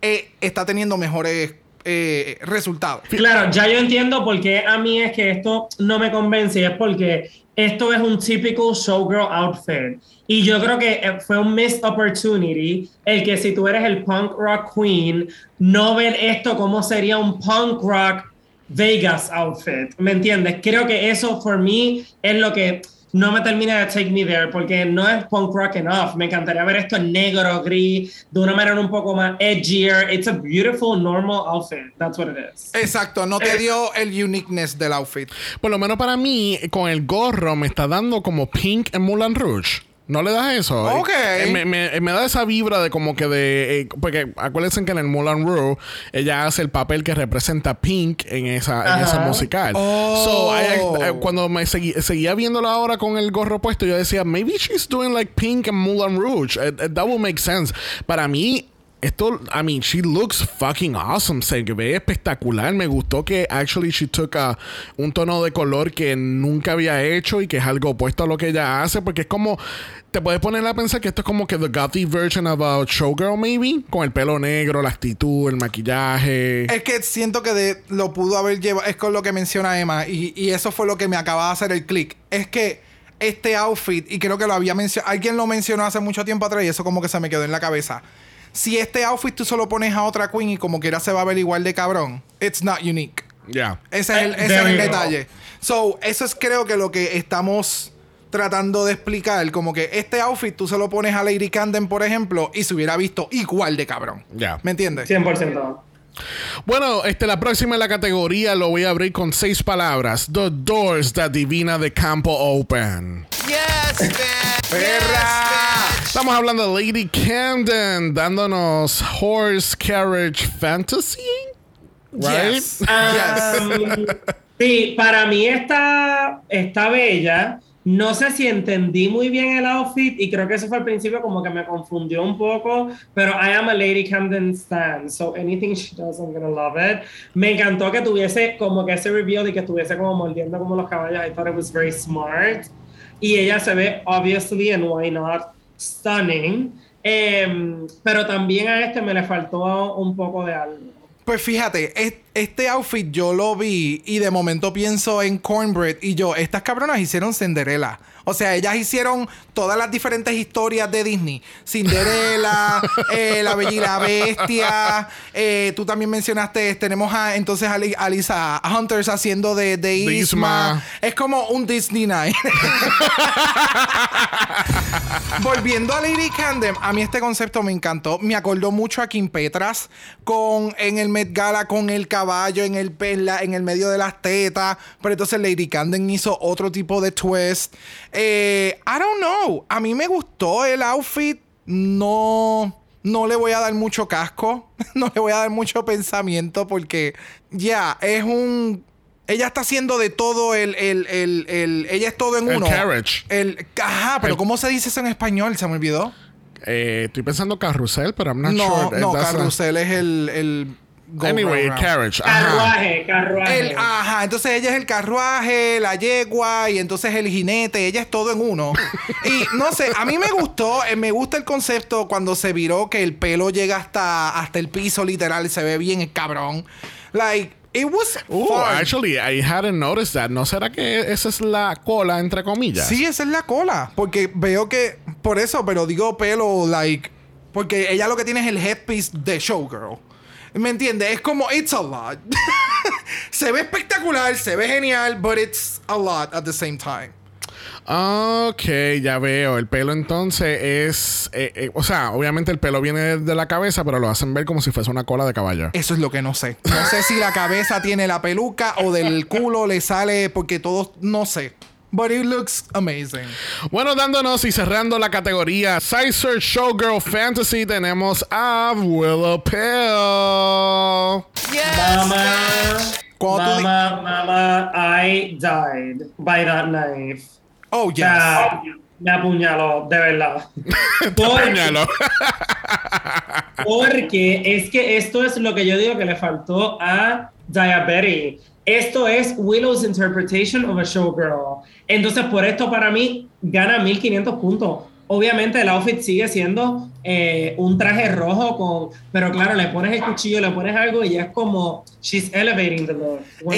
eh, está teniendo mejores eh, resultados. Claro, ya yo entiendo por qué a mí es que esto no me convence y es porque esto es un típico showgirl outfit. Y yo creo que eh, fue un missed opportunity el que si tú eres el punk rock queen, no ver esto como sería un punk rock Vegas outfit. ¿Me entiendes? Creo que eso, for me, es lo que no me termina de take me there porque no es punk rock enough. Me encantaría ver esto en negro, gris, de una manera un poco más edgier. It's a beautiful, normal outfit. That's what it is. Exacto, no te dio el uniqueness del outfit. Por lo menos para mí, con el gorro me está dando como pink en Moulin Rouge. ¿No le das eso? Ok. Eh, me, me- me da esa vibra de como que de... eh, porque acuérdense que en el Moulin Rouge ella hace el papel que representa Pink en esa, en esa musical. Oh. So, I- eh, cuando me segui- seguía viéndola ahora con el gorro puesto, yo decía, maybe she's doing like Pink en Moulin Rouge. Eh, eh, that would make sense. Para mí... Esto, I mean, she looks fucking awesome. Se ve espectacular. Me gustó que actually she took a- un tono de color que nunca había hecho y que es algo opuesto a lo que ella hace. Porque es como, te puedes poner a pensar que esto es como que the gothic version of a showgirl, maybe. Con el pelo negro, la actitud, el maquillaje. Es que siento que lo pudo haber llevado, es con lo que menciona Emma, y, y eso fue lo que me acaba de hacer el click. Es que este outfit, y creo que lo había mencionado, alguien lo mencionó hace mucho tiempo atrás y eso como que se me quedó en la cabeza. Si este outfit tú solo pones a otra queen y como quiera se va a ver igual de cabrón, it's not unique. Yeah. Ese es el, Eh, ese es detalle. So, eso es creo que lo que estamos tratando de explicar. Como que este outfit tú se lo pones a Lady Camden, por ejemplo, y se hubiera visto igual de cabrón. Ya. ¿Me entiendes? 100%. Bueno, este, la próxima en la categoría lo voy a abrir con seis palabras. The doors that Divina de Campo open. Yes, bitch. ¡Perra! Estamos hablando de Lady Camden dándonos Horse Carriage Fantasy. Right? Yes. Um, sí, para mí está, está bella. No sé si entendí muy bien el outfit y creo que eso fue al principio como que me confundió un poco, pero I am a Lady Camden stan, so anything she does I'm gonna love it. Me encantó que tuviese como que ese reveal y que estuviese como mordiendo como los caballos. I thought it was very smart. Y ella se ve obviously and why not stunning. Em, pero también a este me le faltó un poco de algo. Pues fíjate, es- este outfit yo lo vi y de momento pienso en Cornbread y yo, estas cabronas hicieron Cinderella. O sea, ellas hicieron todas las diferentes historias de Disney. Cinderella, eh, La Bella y la Bestia. eh, tú también mencionaste, tenemos a, entonces a, a Lisa Hunters haciendo de, de Isma. Isma. Es como un Disney Night. Volviendo a Lady Camden, a mí este concepto me encantó. Me acordó mucho a Kim Petras con en el Met Gala con el caballo en el en, la- en el medio de las tetas. Pero entonces Lady Camden hizo otro tipo de twist. Eh, I don't know. A mí me gustó el outfit. No. No le voy a dar mucho casco. No le voy a dar mucho pensamiento porque ya es un Ella está haciendo de todo el, el, el, el- ella es todo en El uno. carriage. El, ajá, pero ¿cómo se dice eso en español? Se me olvidó. Eh, estoy pensando carrusel, pero I'm not No, sure. no, That's a- carrusel es el, Anyway, round. carriage. Ajá. Carruaje, carruaje. El, ajá, entonces ella es el carruaje, la yegua y entonces el jinete, ella es todo en uno. Y no sé, a mí me gustó, eh, me gusta el concepto cuando se viró que el pelo llega hasta, hasta el piso literal, se ve bien el cabrón. Like, it was fun. actually, I hadn't noticed that. ¿No será que esa es la cola, entre comillas? Sí, esa es la cola, porque veo que, por eso, pero digo pelo, like, porque ella lo que tiene es el headpiece de Showgirl. ¿Me entiendes? Es como, it's a lot. se ve espectacular, se ve genial, but it's a lot at the same time. Ok, ya veo. El pelo entonces es... eh, eh, o sea, obviamente el pelo viene de la cabeza, pero lo hacen ver como si fuese una cola de caballo. Eso es lo que no sé. No sé si la cabeza tiene la peluca o del culo le sale porque todos, no sé. But it looks amazing. Bueno, dándonos y cerrando la categoría Sizer Showgirl Fantasy, tenemos a Willow Pill. Mama, mama, mama, I died by that knife. Oh, yes. me apuñaló, de verdad. Porque- Puñalo. Porque es que esto es lo que yo digo que le faltó a Diabetes. Esto es Willow's interpretation of a showgirl. Entonces, por esto para mí gana 1500 puntos. Obviamente el outfit sigue siendo eh, un traje rojo con, pero claro, le pones el cuchillo, le pones algo y es como she's elevating the look. 100%.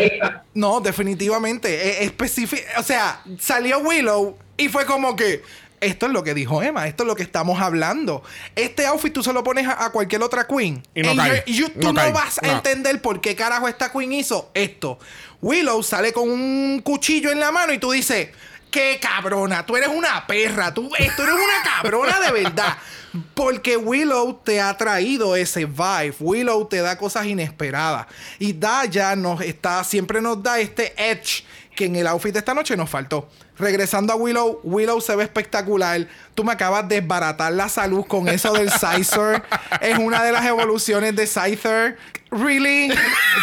Exacto. No, definitivamente. Es específico. O sea, salió Willow y fue como que. Esto es lo que dijo Emma, esto es lo que estamos hablando. Este outfit tú se lo pones a, a cualquier otra queen. Y no cae. you- tú No vas a No. entender por qué carajo esta queen hizo esto. Willow sale con un cuchillo en la mano y tú dices, qué cabrona, tú eres una perra, tú, tú eres una cabrona de verdad. Porque Willow te ha traído ese vibe. Willow te da cosas inesperadas. Y Daya nos está, siempre nos da este edge que en el outfit de esta noche nos faltó. Regresando a Willow, Willow se ve espectacular. Tú me acabas de desbaratar la salud con eso del Scyther. es una de las evoluciones de Scyther. Really?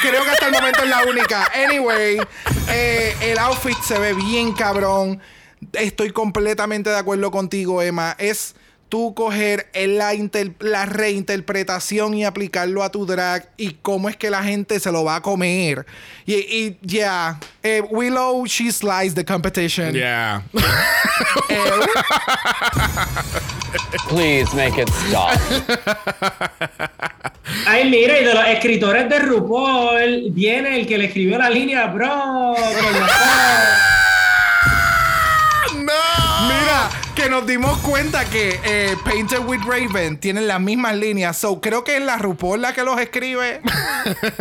Creo que hasta el momento es la única. Anyway, eh, el outfit se ve bien cabrón. Estoy completamente de acuerdo contigo, Emma. Es tú coger el- la, inter- la reinterpretación y aplicarlo a tu drag y cómo es que la gente se lo va a comer. Y, y yeah, eh, Willow, she sliced the competition. Yeah. Eh, Please make it stop. Ay, mira, y de los escritores de RuPaul viene el que le escribió la línea, bro. con la- Mira, que nos dimos cuenta que eh, Painted with Raven tienen las mismas líneas. So, creo que es la RuPaul la que los escribe.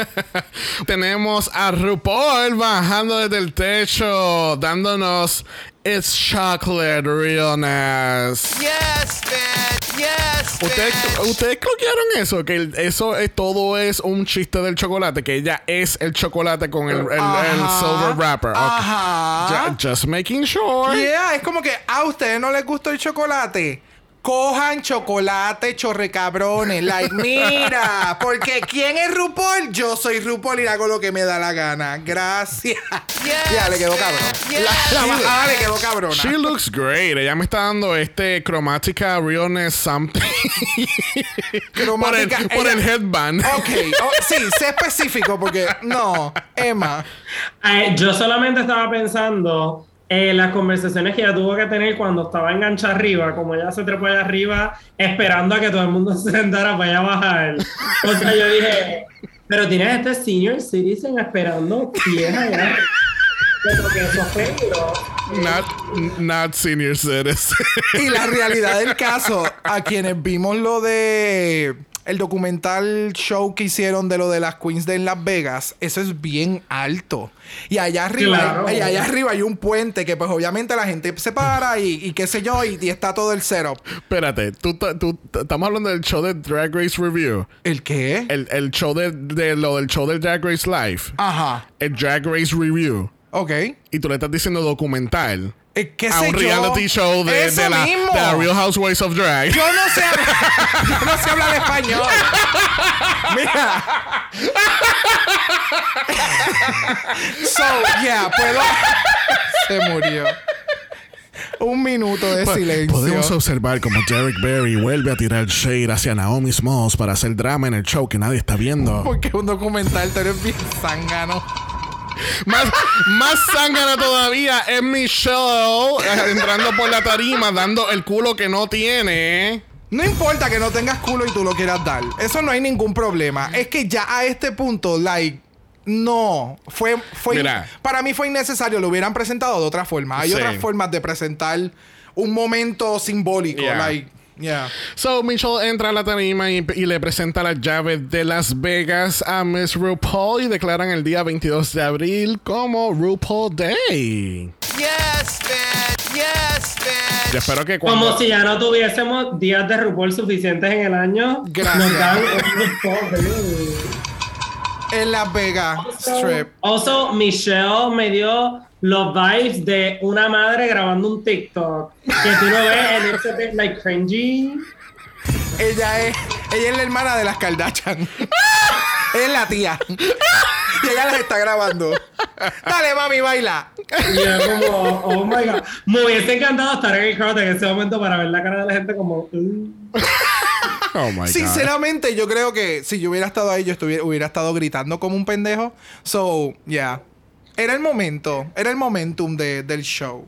Tenemos a RuPaul bajando desde el techo, dándonos It's Chocolate Realness. yes, bitch. Yes, ¿Ustedes, ¿Ustedes cloquearon eso? Que el- eso es todo es un chiste del chocolate, que ella es el chocolate con el, el- el Ajá. silver wrapper. Ajá. Ju- just making sure. Yeah, es como que a ustedes no les gustó el chocolate. Cojan chocolate, chorre cabrones. Like, mira, porque ¿quién es RuPaul? Yo soy RuPaul y hago lo que me da la gana. Gracias. ya, le quedó cabrón. La, la bajada le quedó cabrona. She looks great. Ella me está dando este cromática realness something. Cromática, por el, por ella- el headband. Ok, oh, sí, sé específico porque no, Emma. Ay, yo solamente estaba pensando en las conversaciones que ella tuvo que tener cuando estaba enganchada arriba, como ella se trepó allá arriba, esperando a que todo el mundo se sentara para allá bajar. O sea, yo dije, pero tienes este senior citizen esperando pies allá. Pero que eso fue. Not, not senior citizen. Y la realidad del caso, a quienes vimos lo de el documental show que hicieron de lo de las queens de en Las Vegas, eso es bien alto. Y allá arriba, Claro. y allá arriba hay un puente que pues obviamente la gente se para y, y qué sé yo, y, y está todo el setup. Espérate, tú, tú- ta- estamos hablando del show de Drag Race Review. ¿El qué? El, el show de, de lo del show del Drag Race Live. Ajá. El Drag Race Review. Ok. Y tú le estás diciendo documental. Eh, ¿Qué a sé un yo? reality show de, la, de la Real Housewives of Drag. Yo no sé, yo no sé hablar español. Mira. So, yeah, puedo. Se murió. Un minuto de silencio. Podemos observar como Derek Berry vuelve a tirar shade hacia Naomi Smalls para hacer drama en el show que nadie está viendo. Porque es un documental, tú eres bien zángano. Más, más zángana todavía es Michelle entrando por la tarima dando el culo que no tiene. No importa que no tengas culo y tú lo quieras dar. Eso no hay ningún problema. Es que ya a este punto, like, no. Fue, fue Mira. para mí fue innecesario. Lo hubieran presentado de otra forma. Hay Sí. otras formas de presentar un momento simbólico. Yeah. Like, yeah. So Michelle entra a la tarima y, y le presenta las llaves de Las Vegas a Miss RuPaul y declaran el día 22 de abril como RuPaul Day. Yes, man. Yes, man. Yo espero que cuando... Como si ya no tuviésemos días de RuPaul suficientes en el año. Gracias. Nos dan. En Las Vegas Strip. Also, Michelle me dio los vibes de una madre grabando un TikTok. Que tú lo ves en ese bit like cringy. Ella es, ella es la hermana de las Kardashian. es la tía. y ella las está grabando. Dale, mami, baila. Y yo como, oh my god. Me hubiese encantado estar en el crowd en ese momento para ver la cara de la gente como... "Uh". Oh my God. Sinceramente, yo creo que si yo hubiera estado ahí, yo estuviera, hubiera estado gritando como un pendejo. So, yeah. Era el momento, era el momentum de- del show.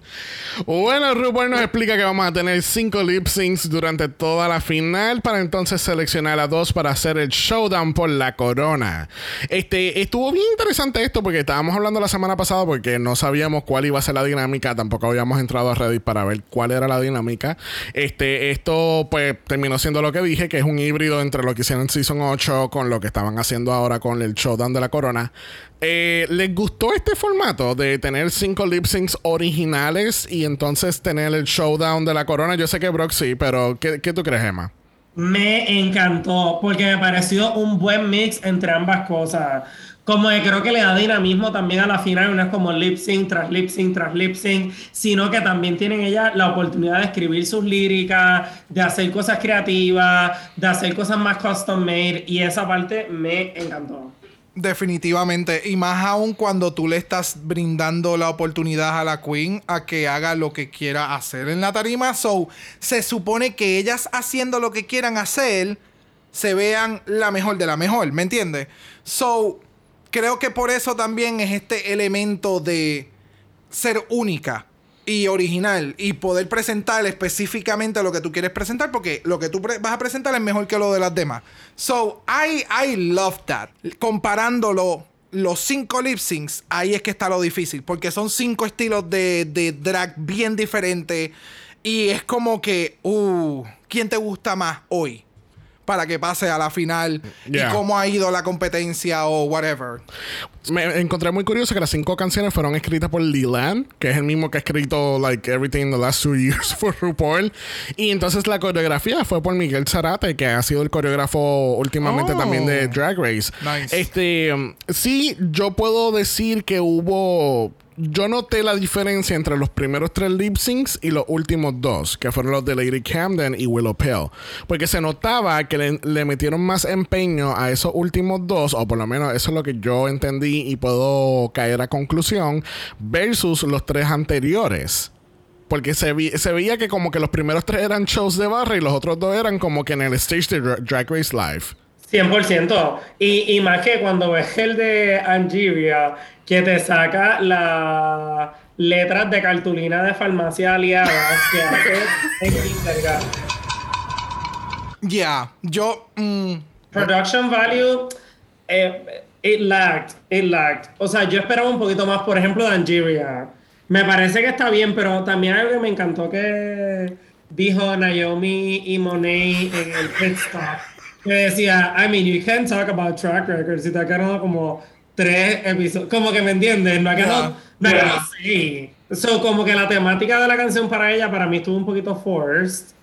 Bueno, RuPaul nos explica que vamos a tener cinco lip syncs durante toda la final para entonces seleccionar a dos para hacer el showdown por la corona. Este estuvo bien interesante esto porque estábamos hablando la semana pasada porque no sabíamos cuál iba a ser la dinámica, tampoco habíamos entrado a Reddit para ver cuál era la dinámica. Este esto pues terminó siendo lo que dije, que es un híbrido entre lo que hicieron en Season 8 con lo que estaban haciendo ahora con el showdown de la corona. Eh, ¿Les gustó este formato de tener cinco lip syncs originales y entonces tener el showdown de la corona? Yo sé que Brock sí, pero ¿qué, qué tú crees, Emma? Me encantó porque me pareció un buen mix entre ambas cosas. Como que creo que le da dinamismo también a la final, no es como lip sync tras lip sync tras lip sync, sino que también tienen ellas la oportunidad de escribir sus líricas, de hacer cosas creativas, de hacer cosas más custom made y esa parte me encantó. Definitivamente. Y más aún cuando tú le estás brindando la oportunidad a la Queen a que haga lo que quiera hacer en la tarima. So, se supone que ellas haciendo lo que quieran hacer se vean la mejor de la mejor. ¿Me entiendes? So, creo que por eso también es este elemento de ser única y original y poder presentar específicamente lo que tú quieres presentar porque lo que tú vas a presentar es mejor que lo de las demás. So, I, I love that. Comparándolo los cinco lip syncs, ahí es que está lo difícil porque son cinco estilos de, de drag bien diferentes y es como que, uh, ¿quién te gusta más hoy? Para que pase a la final Yeah. y cómo ha ido la competencia o whatever. Me encontré muy curioso que las cinco canciones fueron escritas por Leland, que es el mismo que ha escrito like everything in the last two years for RuPaul. Y entonces la coreografía fue por Miguel Zarate, que ha sido el coreógrafo últimamente Oh. también de Drag Race. Nice. Este, um, sí, yo puedo decir que hubo. Yo noté la diferencia entre los primeros tres lip syncs y los últimos dos, que fueron los de Lady Camden y Willow Pill. Porque se notaba que le, metieron más empeño a esos últimos dos, o por lo menos eso es lo que yo entendí y puedo caer a conclusión, versus los tres anteriores. Porque se, se veía que como que los primeros tres eran shows de barra y los otros dos eran como que en el stage de Dra- Drag Race Live. 100%. Y, y más que cuando ves el de Angeria, que te saca las letras de cartulina de farmacia aliadas que hace en kindergarten. Ya, yo... mm, Production value, eh, it lacked, it lacked. O sea, yo esperaba un poquito más, por ejemplo, de Angeria. Me parece que está bien, pero también algo que me encantó que dijo Naomi y Monet en el pit stop. Que decía, I mean, you can talk about track records y te ha quedado como tres episodios. Como que me entiendes, no ha quedado, no ha así. So, como que la temática de la canción para ella, para mí estuvo un poquito forced.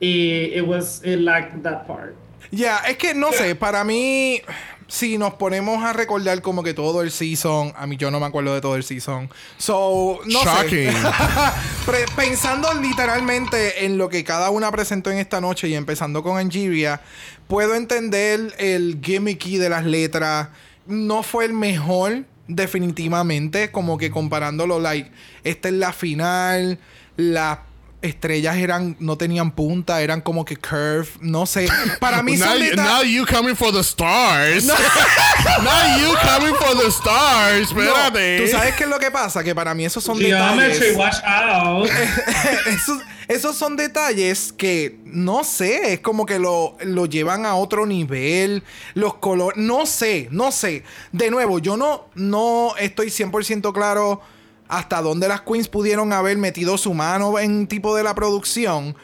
Y it was, it lacked that part. Ya, es que no sé, para mí si nos ponemos a recordar como que todo el season, a mí yo no me acuerdo de todo el season. So, no Shocking. sé. Pensando literalmente en lo que cada una presentó en esta noche y empezando con Angeria, puedo entender el gimmicky de las letras. No fue el mejor, definitivamente, como que comparándolo, like, esta es la final, las estrellas eran, no tenían punta, eran como que curve, no sé. Para mí now, son you- deta- now you coming for the stars. now you coming for the stars. No, Espérate. ¿Tú sabes qué es lo que pasa? Que para mí esos son Geometry, detalles. watch out. esos, esos son detalles que no sé, es como que lo, lo llevan a otro nivel. Los colores, no sé, no sé. De nuevo, yo no, no estoy 100% claro hasta dónde las queens pudieron haber metido su mano en tipo de la producción.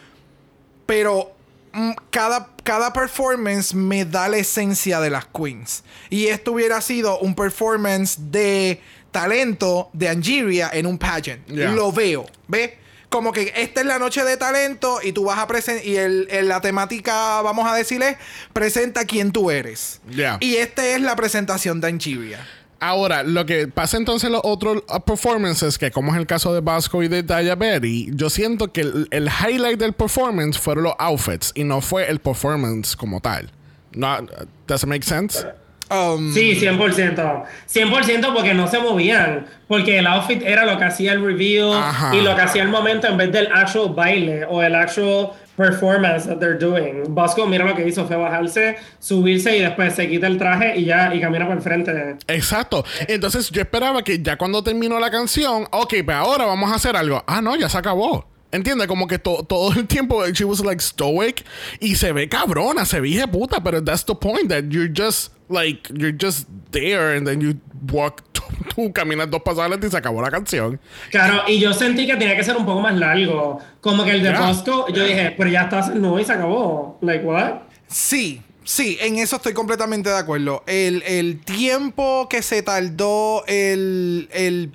Pero mm, cada, cada performance me da la esencia de las queens. Y esto hubiera sido un performance de talento de Angeria en un pageant. Yeah. Lo veo, ¿ves? Como que esta es la noche de talento y tú vas a presentar. Y el, el- la temática, vamos a decirle, presenta quién tú eres. Yeah. Y esta es la presentación de Angeria. Ahora, lo que pasa entonces en los otros uh, performances, que como es el caso de Vasco y de Daya Berry, yo siento que el, el highlight del performance fueron los outfits y no fue el performance como tal. No, does it make sense? Um, Sí, 100%. 100% porque no se movían. Porque el outfit era lo que hacía el review Ajá. y lo que hacía el momento en vez del actual baile o el actual performance that they're doing. Bosco, mira lo que hizo, fue bajarse, subirse y después se quita el traje y ya y camina por el frente. Exacto. Entonces yo esperaba que ya cuando terminó la canción, ok, pues ahora vamos a hacer algo. Ah, no, ya se acabó. ¿Entiendes? Como que to- todo el tiempo she was like stoic y se ve cabrona, se ve puta, pero that's the point that you're just like you're just there and then you walk tú, caminas dos pasos adelante y se acabó la canción. Claro, y yo sentí que tenía que ser un poco más largo. Como que el de Yeah. Bosco, yo dije, pero ya está nuevo y se acabó. Like, what? Sí, sí, en eso estoy completamente de acuerdo. El, el tiempo que se tardó el, el,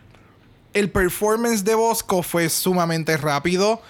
el performance de Bosco fue sumamente rápido.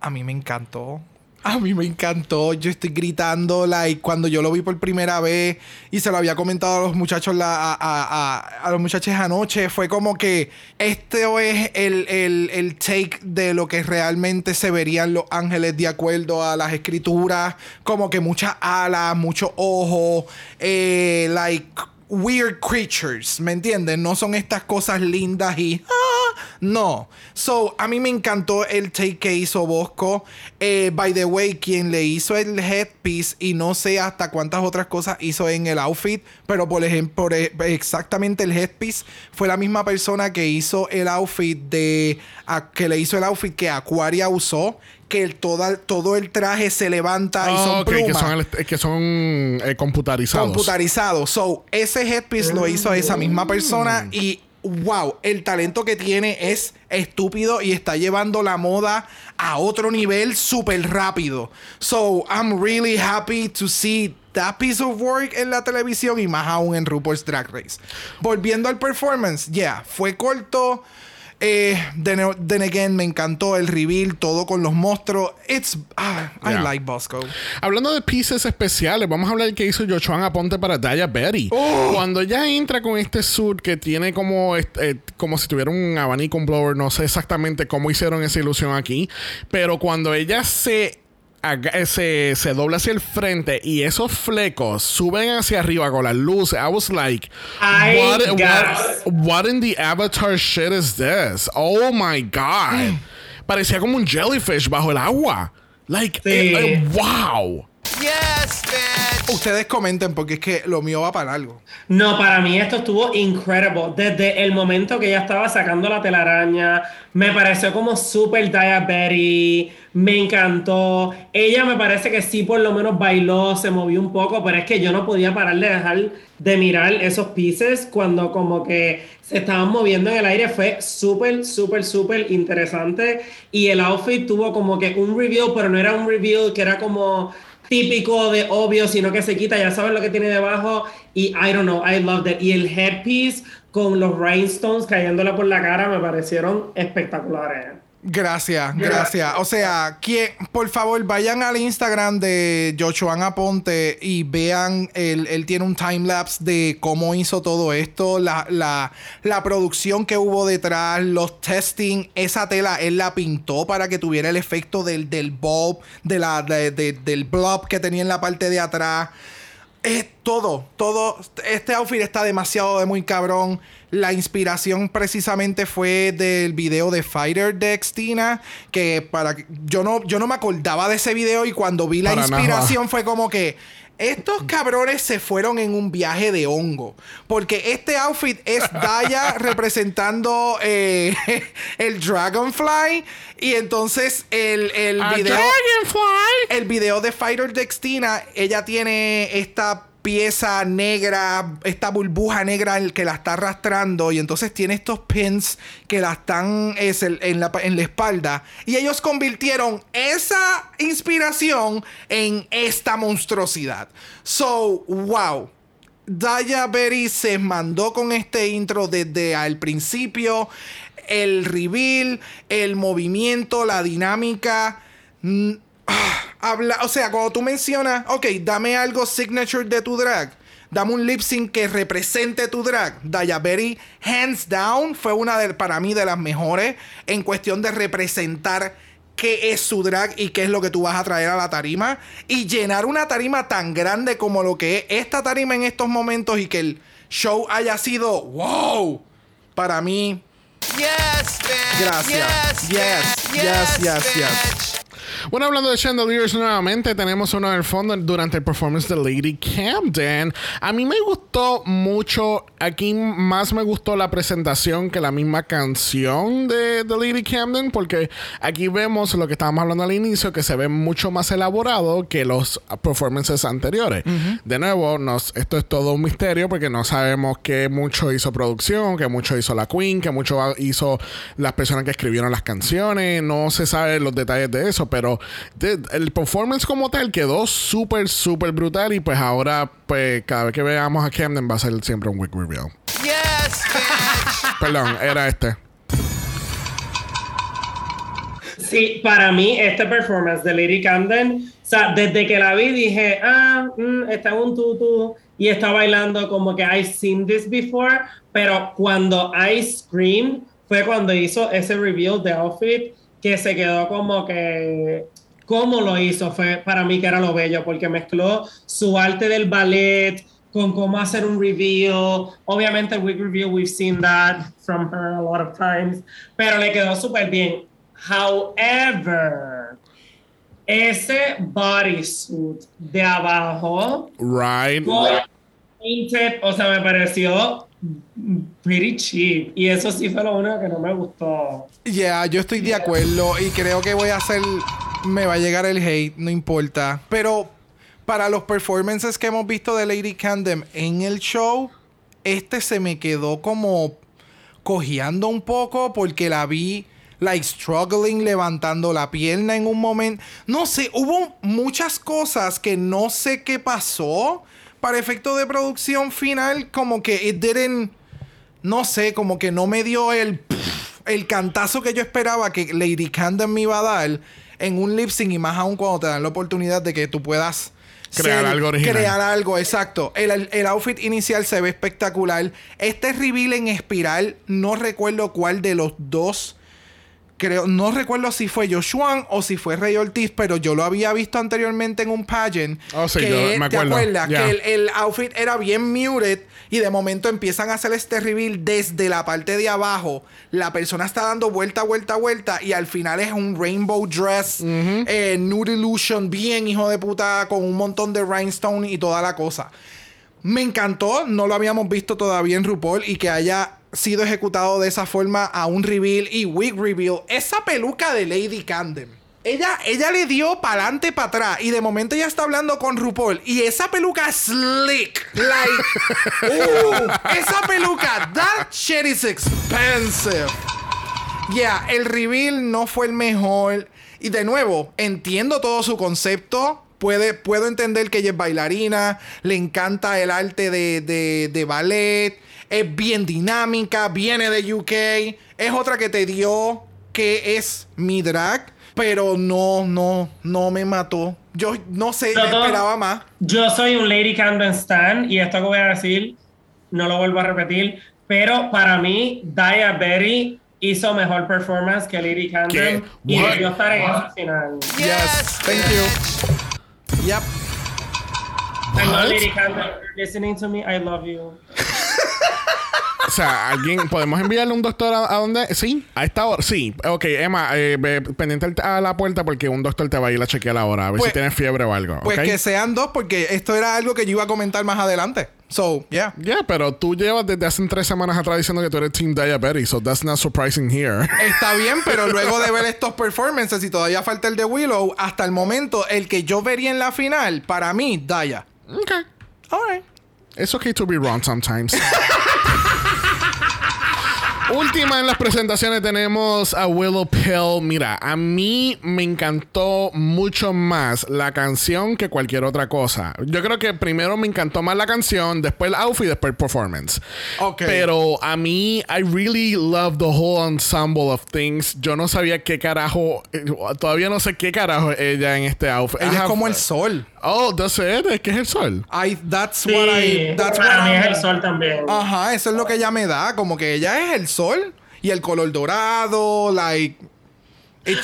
A mí me encantó. A mí me encantó. Yo estoy gritando, like, cuando yo lo vi por primera vez y se lo había comentado a los muchachos la- a, a- a- los muchachos anoche. Fue como que este es el, el- el take de lo que realmente se verían los ángeles de acuerdo a las escrituras. Como que muchas alas, muchos ojos, eh, like weird creatures, ¿me entienden? No son estas cosas lindas y... ah, no. So, a mí me encantó el take que hizo Bosco. Eh, by the way, quien le hizo el headpiece y no sé hasta cuántas otras cosas hizo en el outfit, pero por ejemplo, e- exactamente el headpiece fue la misma persona que hizo el outfit de... que le hizo el outfit que Aquaria usó, que el, toda, todo el traje se levanta y Ah, son que plumas son, que son eh, computarizados. computarizado. So, ese headpiece lo hizo esa misma persona y wow, el talento que tiene es estúpido y está llevando la moda a otro nivel súper rápido. So, I'm really happy to see that piece of work en la televisión y más aún en RuPaul's Drag Race. Volviendo al performance, yeah, fue corto. Eh, then, then again, me encantó el reveal, todo con los monstruos. It's, ah, I like Bosco. Hablando de pieces especiales, vamos a hablar que hizo Jochuan Aponte para Daya Berry. Oh. Cuando ella entra con este suit que tiene como, eh, como si tuviera un abanico, un blower, no sé exactamente cómo hicieron esa ilusión aquí, pero cuando ella se, se, se dobla hacia el frente y esos flecos suben hacia arriba con las luces, I was like, I what, what, what in the avatar shit is this? Oh my god. Parecía como un jellyfish bajo el agua. Like, Sí. eh, eh, wow. Yes, bitch. Ustedes comenten porque es que lo mío va para algo. No, para mí esto estuvo incredible. Desde el momento que ella estaba sacando la telaraña, me pareció como super diabetes, me encantó. Ella me parece que sí, por lo menos bailó, se movió un poco, pero es que yo no podía parar de dejar de mirar esos pieces cuando como que se estaban moviendo en el aire. Fue súper, súper, súper interesante. Y el outfit tuvo como que un reveal, pero no era un reveal que era como típico de obvio, sino que se quita, ya saben lo que tiene debajo. Y I don't know, I loved it. Y el headpiece con los rhinestones cayéndole por la cara me parecieron espectaculares. Gracias, gracias. O sea, que, por favor, vayan al Instagram de Joshua Aponte y vean, él, él tiene un timelapse de cómo hizo todo esto, la, la, la producción que hubo detrás, los testing, esa tela, él la pintó para que tuviera el efecto del, del bulb, de la, de- de- del blob que tenía en la parte de atrás. Es todo, todo. Este outfit está demasiado de muy cabrón. La inspiración precisamente fue del video de Fighter de Xtina. Que para que- yo no, yo no me acordaba de ese video. Y cuando vi la Para nada. inspiración fue como que. Estos cabrones se fueron en un viaje de hongo. Porque este outfit es Daya representando eh, el Dragonfly. Y entonces el, el video Dragonfly. el video de Fighter Dextina, ella tiene esta pieza negra, esta burbuja negra que la está arrastrando y entonces tiene estos pins que la están es, el- en, la, en la espalda y ellos convirtieron esa inspiración en esta monstruosidad. So, wow. Daya Berry se mandó con este intro desde al principio. El reveal, el movimiento, la dinámica. Ah, habla, o sea, cuando tú mencionas, ok, dame algo signature de tu drag. Dame un lip sync que represente tu drag. Daya Berry, hands down, fue una de, para mí de las mejores en cuestión de representar qué es su drag y qué es lo que tú vas a traer a la tarima. Y llenar una tarima tan grande como lo que es esta tarima en estos momentos y que el show haya sido wow. Para mí, Yes. Gracias. Yes, Yes, bitch. yes, yes, bitch. yes. Bueno, hablando de Chandeliers nuevamente, tenemos uno en el fondo durante el performance de Lady Camden. A mí me gustó mucho, aquí más me gustó la presentación que la misma canción de, de Lady Camden, porque aquí vemos lo que estábamos hablando al inicio, que se ve mucho más elaborado que los performances anteriores. De nuevo, nos, esto es todo un misterio porque no sabemos qué mucho hizo producción, qué mucho hizo la Queen, qué mucho hizo las personas que escribieron las canciones. No se sabe los detalles de eso, pero de- el performance como tal quedó súper, súper brutal. Y pues ahora, pues cada vez que veamos a Camden va a ser siempre un wig reveal. Yes, bitch. Perdón, era este. Sí, para mí, este performance de Lady Camden, o sea, desde que la vi dije, ah, mm, está en un tutu y está bailando como que I've seen this before, pero cuando I screamed fue cuando hizo ese reveal de outfit que se quedó como que cómo lo hizo fue para mí que era lo bello porque mezcló su arte del ballet con cómo hacer un reveal. Obviamente, wig reveal, we've seen that from her a lot of times, pero le quedó súper bien. However, ese bodysuit de abajo, Right. con painted, o sea, me pareció pretty cheap. Y eso sí fue lo único que no me gustó. Yeah, yo estoy de acuerdo y creo que voy a hacer. Me va a llegar el hate, no importa. Pero para los performances que hemos visto de Lady Camden en el show, este se me quedó como cojeando un poco porque la vi like struggling levantando la pierna en un momento. No sé, hubo muchas cosas que no sé qué pasó para efecto de producción final, como que it didn't no sé, como que no me dio el el cantazo que yo esperaba que Lady Camden me iba a dar en un lip sync y más aún cuando te dan la oportunidad de que tú puedas Crear ser- algo original. Crear algo, exacto. El, el- el outfit inicial se ve espectacular. Este reveal en espiral, no recuerdo cuál de los dos. Creo, no recuerdo si fue Joshua o si fue Rey Ortiz, pero yo lo había visto anteriormente en un pageant. Oh, sí, que, yo me ¿Te acuerdo. acuerdas? Ya. Que el, el outfit era bien muted y de momento empiezan a hacer este reveal desde la parte de abajo. La persona está dando vuelta, vuelta, vuelta y al final es un rainbow dress, eh, nude illusion, bien hijo de puta, con un montón de rhinestone y toda la cosa. Me encantó, no lo habíamos visto todavía en RuPaul y que haya sido ejecutado de esa forma a un reveal y wig reveal. Esa peluca de Lady Camden. Ella, ella le dio para adelante, para atrás y de momento ella está hablando con RuPaul y esa peluca slick, like, uh, esa peluca, that shit is expensive. Yeah, el reveal no fue el mejor. Y de nuevo, entiendo todo su concepto. Puede, puedo entender que ella es bailarina, le encanta el arte de, de- de ballet, es bien dinámica, viene de UK, es otra que te dio que es mi drag, pero no, no, no me mató. Yo no sé, me Todo- esperaba más. Yo soy un Lady Camden Stan y esto que voy a decir no lo vuelvo a repetir, pero para mí Daya Berry hizo mejor performance que Lady Camden ¿Qué? y What? debió estar en esa final. Yes, thank you. Yep. I know? Lady Camden, you're listening to me, I love you. O sea, alguien, ¿podemos enviarle un doctor a, a dónde? Sí, a esta hora. Sí, ok, Emma, eh, pendiente a la puerta porque un doctor te va a ir a chequear ahora, a ver Pues- si tienes fiebre o algo. Pues que sean dos, porque esto era algo que yo iba a comentar más adelante. So, yeah. Ya, pero tú llevas desde hace tres semanas atrás diciendo que tú eres Team Diabetes, so that's not surprising here. Está bien, pero luego de ver estos performances y todavía falta el de Willow, hasta el momento, el que yo vería en la final, para mí, Daya. ok. Alright. It's okay to be wrong sometimes. Última en las presentaciones tenemos a Willow Pill. Mira, a mí me encantó mucho más la canción que cualquier otra cosa. Yo creo que primero me encantó más la canción, después el outfit, después el performance. Ok. Pero a mí, I really love the whole ensemble of things. Yo no sabía qué carajo, eh, todavía no sé qué carajo ella en este outfit. Ella es como el sol. Oh, that's it. Es que es el sol. I, that's Sí, what I. That's para what mí I- es el sol también. Ajá, eso es lo que ella me da. Como que ella es el sol y el color dorado, like.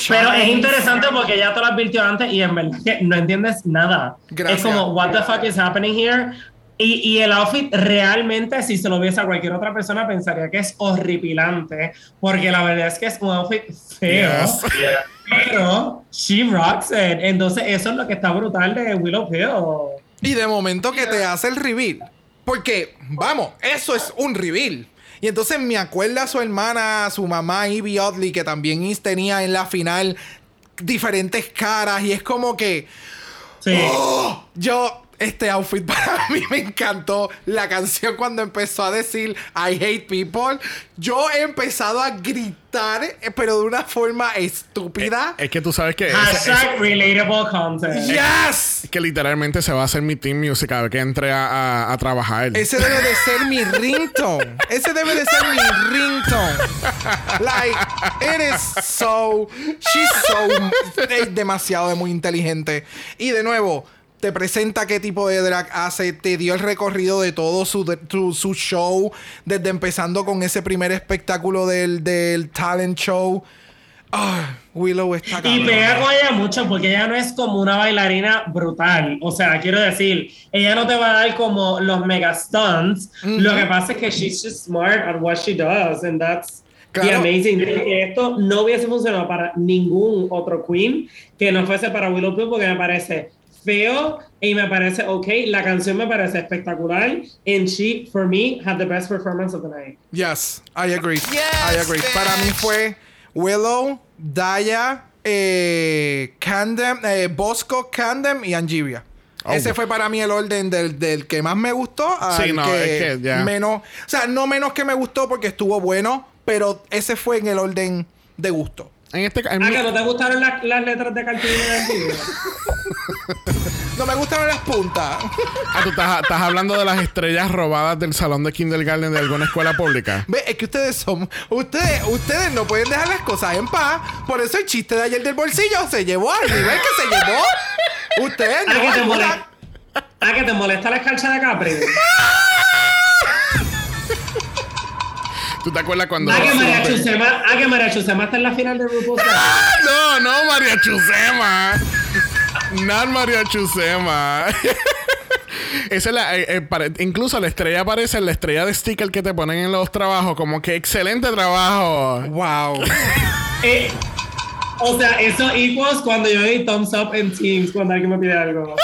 Pero es interesante porque ya te lo advirtió antes y en verdad que no entiendes nada. Gracias. Es como, what the fuck is happening here? Y, y el outfit realmente, si se lo viese a cualquier otra persona, pensaría que es horripilante. Porque la verdad es que es un outfit feo. Yes. Pero she rocks it. Entonces, eso es lo que está brutal de Willow Pill. Y de momento que te hace el reveal. Porque, vamos, eso es un reveal. Y entonces me acuerda a su hermana, a su mamá, Evie Oddly, que también tenía en la final diferentes caras. Y es como que. Sí. ¡oh! Yo. Este outfit para mí me encantó. La canción cuando empezó a decir I hate people. Yo he empezado a gritar, eh, pero de una forma estúpida. Es que tú sabes que... Hashtag relatable content. ¡Yes! Es que literalmente se va a hacer mi team music a ver que entre a, a- a trabajar. Ese debe de ser mi ringtone. Ese debe de ser mi ringtone. Like, it is so. She's so. Es demasiado de muy inteligente. Y de nuevo, te presenta qué tipo de drag hace. Te dio el recorrido de todo su, su, su show. Desde empezando con ese primer espectáculo del, del talent show. Ah, Willow está Y cabrona. pega con ella mucho porque ella no es como una bailarina brutal. O sea, quiero decir, ella no te va a dar como los mega stunts. Lo que pasa es que she's just smart at what she does. And that's the Claro. amazing. thing. Esto no hubiese funcionado para ningún otro queen que no fuese para Willow Pill porque me parece feo y me parece ok. La canción me parece espectacular. And she, for me, had the best performance of the night. Yes, I agree. I agree. Para mí fue Willow, Daya, eh, Candem, eh, Bosco, Candem y Angivia. Oh. Ese fue para mí el orden del, del que más me gustó al Sí, no, que, es que ya. menos. O sea, no menos que me gustó porque estuvo bueno, pero ese fue en el orden de gusto. En este en Ah, mi- que no te gustaron las, las letras de cartulina del video. No me gustaron las puntas. Ah, tú estás, estás hablando de las estrellas robadas del salón de kindergarten de alguna escuela pública. Ve, es que ustedes son. Ustedes, ustedes no pueden dejar las cosas en paz. Por eso el chiste de ayer del bolsillo se llevó al nivel que se llevó. Ustedes no. Ah, que te molesta. Ah, que te molesta la escarcha de Capri. ¿Tú te acuerdas cuando... Ah, que María Chusema, ah, que María Chusema está en la final de Drag Race. No, no, María Chusema. Not María Chusema. Esa es la, eh, eh, pare- incluso la estrella aparece en la estrella de sticker que te ponen en los trabajos. Como que excelente trabajo. Wow. Eh, o sea, eso equals cuando yo doy thumbs up en Teams cuando alguien me pide algo.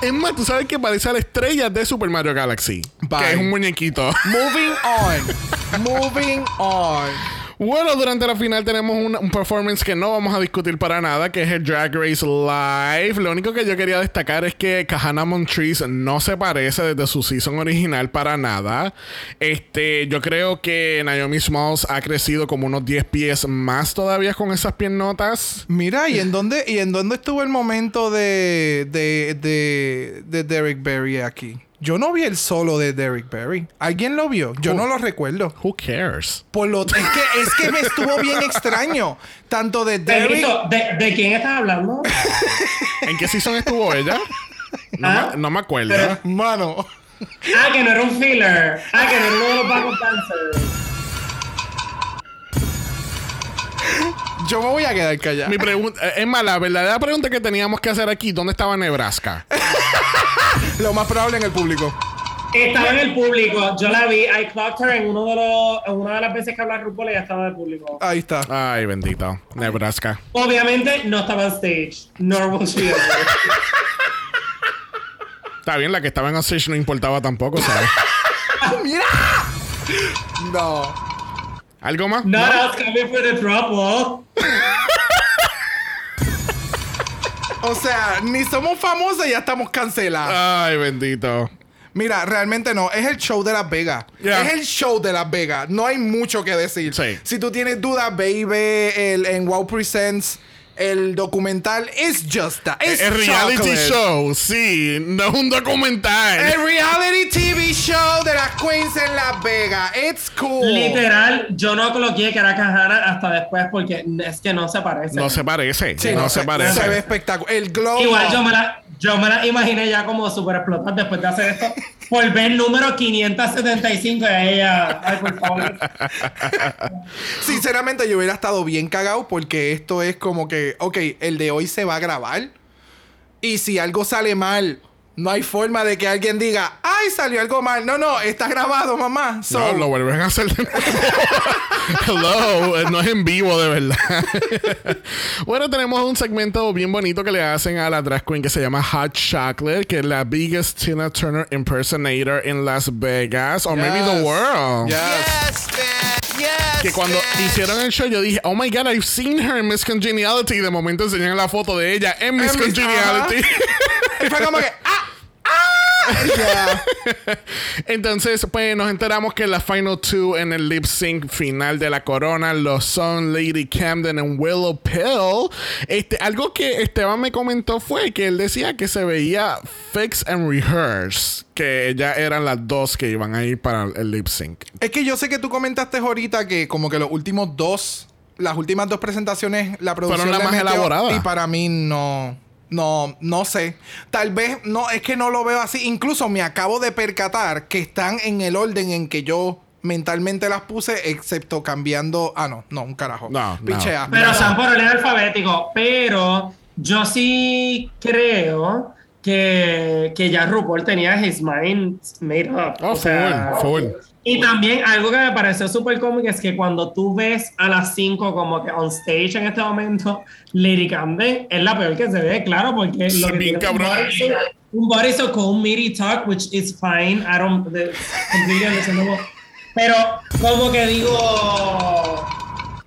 Es más, tú sabes que parece a la estrella de Super Mario Galaxy. Bye. Que es un muñequito. Moving on. Moving on. Bueno, durante la final tenemos un, performance que no vamos a discutir para nada, que es el Drag Race Live. Lo único que yo quería destacar es que Kahana Montrese no se parece desde su season original para nada. Este, yo creo que Naomi Smalls ha crecido como unos 10 pies más todavía con esas piernotas. Mira, ¿y en dónde, y en dónde estuvo el momento de, de, de, de Derek Berry aquí? Yo no vi el solo de Derrick Barry. ¿Alguien lo vio? Yo no lo recuerdo. Who cares? Por lo es que es que me estuvo bien extraño. Tanto de Derrick. ¿de, ¿de quién estás hablando? ¿En qué season estuvo ella? No, Ah. me, no me acuerdo. Pero- Mano. Ah, que no era un filler. Ah, que no era uno de los backup dancers. Yo me voy a quedar callado. Mi pregunta, eh, es más, la verdadera pregunta que teníamos que hacer aquí, ¿dónde estaba Nebraska? Lo más probable en el público. Estaba en el público. Yo la vi. I clocked her en, uno de los, en una de las veces que habla RuPaul. Ella estaba en el público. Ahí está. Ay, bendito. Nebraska. Obviamente no estaba en stage. Nor was she. Está bien, la que estaba en stage no importaba tampoco, ¿sabes? ¡Mira! No. ¿Algo más? Not us coming for the trouble. O sea, ni somos famosos y ya estamos cancelados. Ay, bendito. Mira, realmente no. Es el show de Las Vegas. Yeah. Es el show de Las Vegas. No hay mucho que decir. Sí. Si tú tienes dudas, baby, el, en Wow Presents, el documental es just that. Es El reality chocolate. show, sí, no es un documental. El reality TV show de las queens en Las Vegas. It's cool. Literal, yo no coloqué que era Kahana hasta después porque es que no se parece. No se parece, Sí, no, se, parece. Se ve espectacular. El glow. Igual yo me la, yo me la imaginé ya como super explotar después de hacer esto. Por número 575 de ella. Ay, por favor. Sinceramente, yo hubiera estado bien cagado porque esto es como que, ok, el de hoy se va a grabar. Y si algo sale mal, no hay forma de que alguien diga, ay, salió algo mal. No, no, está grabado, mamá. So, No, lo vuelven a hacer de nuevo. Hello, eh, no es en vivo de verdad. bueno, tenemos un segmento bien bonito que le hacen a la drag queen que se llama Hot Chocolate, que es la biggest Tina Turner impersonator in Las Vegas, or maybe the Yes. world. Yes. Yes, man. Yes. Que cuando hicieron el show, yo dije, oh my god, I've seen her in Miss Congeniality. Y de momento enseñan la foto de ella en Miss Congeniality. Y fue como que, Entonces, pues nos enteramos que la Final Two en el lip sync final de la corona lo son Lady Camden y Willow Pill. Este, algo que Esteban me comentó fue que él decía que se veía Fix and Rehearse, que ya eran las dos que iban a ir para el lip sync. Es que yo sé que tú comentaste ahorita que como que los últimos dos, las últimas dos presentaciones, la producción las le más elaboradas. Y para mí no, no, no sé. Tal vez, no, es que no lo veo así. Incluso me acabo de percatar que están en el orden en que yo mentalmente las puse, excepto cambiando. Ah, no, no, un carajo. No, no. Pichea. Pero están por orden alfabético. Pero yo sí creo que, que ya RuPaul tenía his mind made up. Oh, O sea, full, full. Y también algo que me pareció súper cómico es que cuando tú ves a las 5 como que on stage en este momento, Lady Camden es la peor que se ve, claro, porque Sí, lo que bien es un un bodysuit con un midi talk, which is fine, I don't the- completely understandable. Pero como que digo,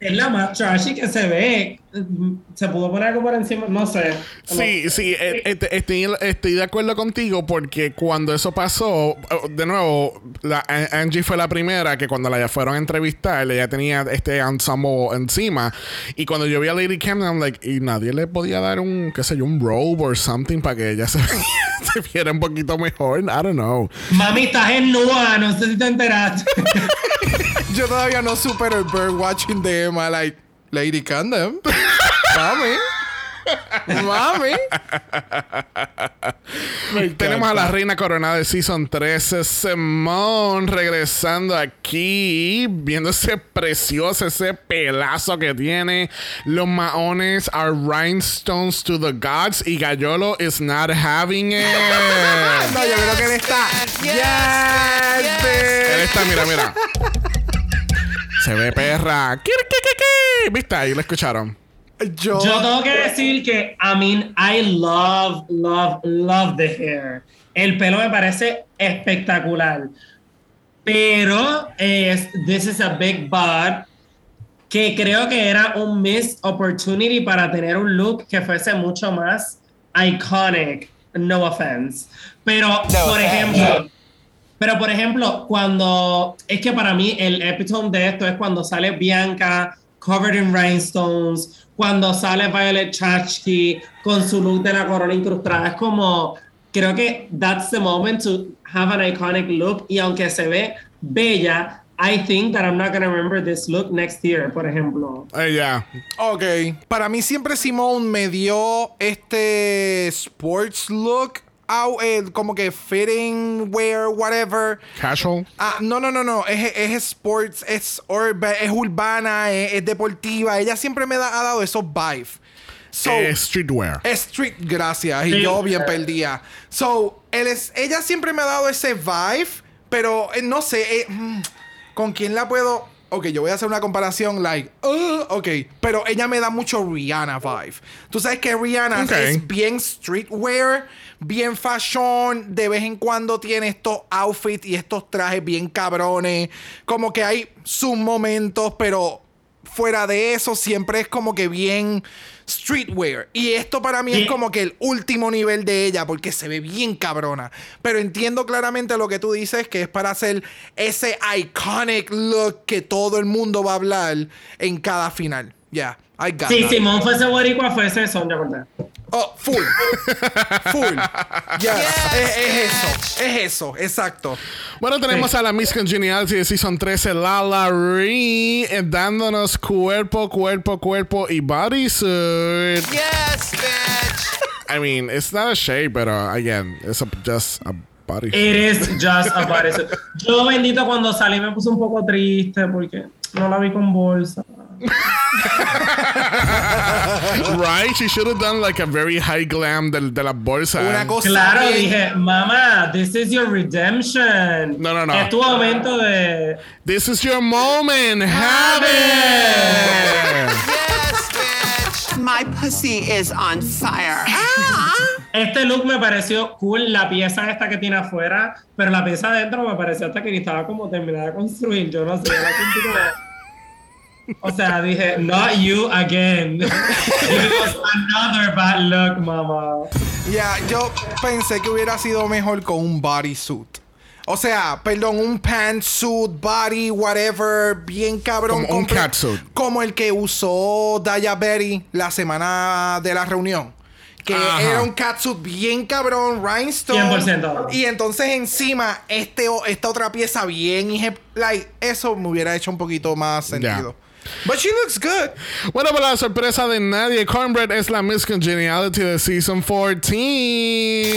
es la más trashy que se ve. Se pudo poner algo por encima, no sé. Sí, sí, eh, eh, estoy, estoy de acuerdo contigo porque cuando eso pasó, eh, de nuevo, la, Angie fue la primera que cuando la fueron a entrevistar, ella tenía este ensemble encima. Y cuando yo vi a Lady Camden, I'm like, y nadie le podía dar un, qué sé yo, un robe or something para que ella se, se viera un poquito mejor. I don't know. Mami, estás en nua, no sé si te enteraste. Yo todavía no supero el bird watching de Emma, like, Lady Camden. Mami. Mami. Tenemos a la reina coronada de Season 13, Simone, regresando aquí, viéndose preciosa, ese pelazo que tiene. Los maones are rhinestones to the gods y Gallolo is not having it. No, yo creo que él está. Yes, bitch. Él está, mira, mira. Se ve perra. ¿Viste? Ahí lo escucharon. Yo, Yo tengo que decir que, I mean, I love, love, love the hair. El pelo me parece espectacular. Pero es, this is a big but, que creo que era un missed opportunity para tener un look que fuese mucho más iconic. No offense. Pero, por offense. ejemplo, pero por ejemplo, cuando es que para mí el epitome de esto es cuando sale Bianca covered in rhinestones, cuando sale Violet Chachki con su look de la corona incrustada, es como creo que that's the moment to have an iconic look. Y aunque se ve bella, I think that I'm not to remember this look next year, por ejemplo. Eh, ya. Ok. Para mí siempre Simone me dio este sports look. Au- eh, como que fitting wear, whatever. Casual. Ah, no, no, no, no. Es, es sports, es, urba- es urbana, es, es deportiva. Ella siempre me da, ha dado esos vibes. So, Eh, streetwear. Street, gracias. Y Sí. yo bien perdida. So, él es, ella siempre me ha dado ese vibe, pero eh, no sé, eh, mm, ¿con quién la puedo? Ok, yo voy a hacer una comparación, like, uh, ok, pero ella me da mucho Rihanna vibe. Tú sabes que Rihanna Ok. es bien streetwear, bien fashion, de vez en cuando tiene estos outfits y estos trajes bien cabrones. Como que hay sus momentos, pero fuera de eso siempre es como que bien streetwear. Y esto para mí es como que el último nivel de ella porque se ve bien cabrona. Pero entiendo claramente lo que tú dices que es para hacer ese iconic look que todo el mundo va a hablar en cada final. Ya, I got Si that. Simón fuese boricua, fuese Sonja Cortés. Oh, full. full. Yes. Es, es eso. Es eso. Exacto. Bueno, tenemos Sí. a la Miss Congeniality de Season 13, Lala Ree, eh, dándonos cuerpo, cuerpo, cuerpo y bodysuit. Yes, bitch. I mean, it's not a shade, pero again, it's a, just a bodysuit. It is just a bodysuit. Yo, bendito, cuando salí me puse un poco triste porque no la vi con bolsa. Right? She should have done like a very high glam de, de la bolsa. Una cosa Claro, bien- dije, mamá, this is your redemption. No, no, no. Es tu momento de. This is your moment. Have it. Yes, bitch. My pussy is on fire. Este look me pareció cool, la pieza esta que tiene afuera, pero la pieza adentro me pareció hasta que estaba como terminada de construir. Yo no sé, yo la sentí como- O sea, dije, not you again. It was another bad look, mamá. Ya, yo pensé que hubiera sido mejor con un bodysuit. O sea, perdón, un pantsuit, body, whatever, bien cabrón. Como un catsuit. Como el que usó Daya Berry la semana de la reunión. Que Ajá. era un catsuit bien cabrón, rhinestone. 100%. Y entonces encima, este, o- esta otra pieza bien, like, eso me hubiera hecho un poquito más sentido. But she looks good. Bueno, para la sorpresa de nadie, Cornbread es la Miss Congeniality de Season 14.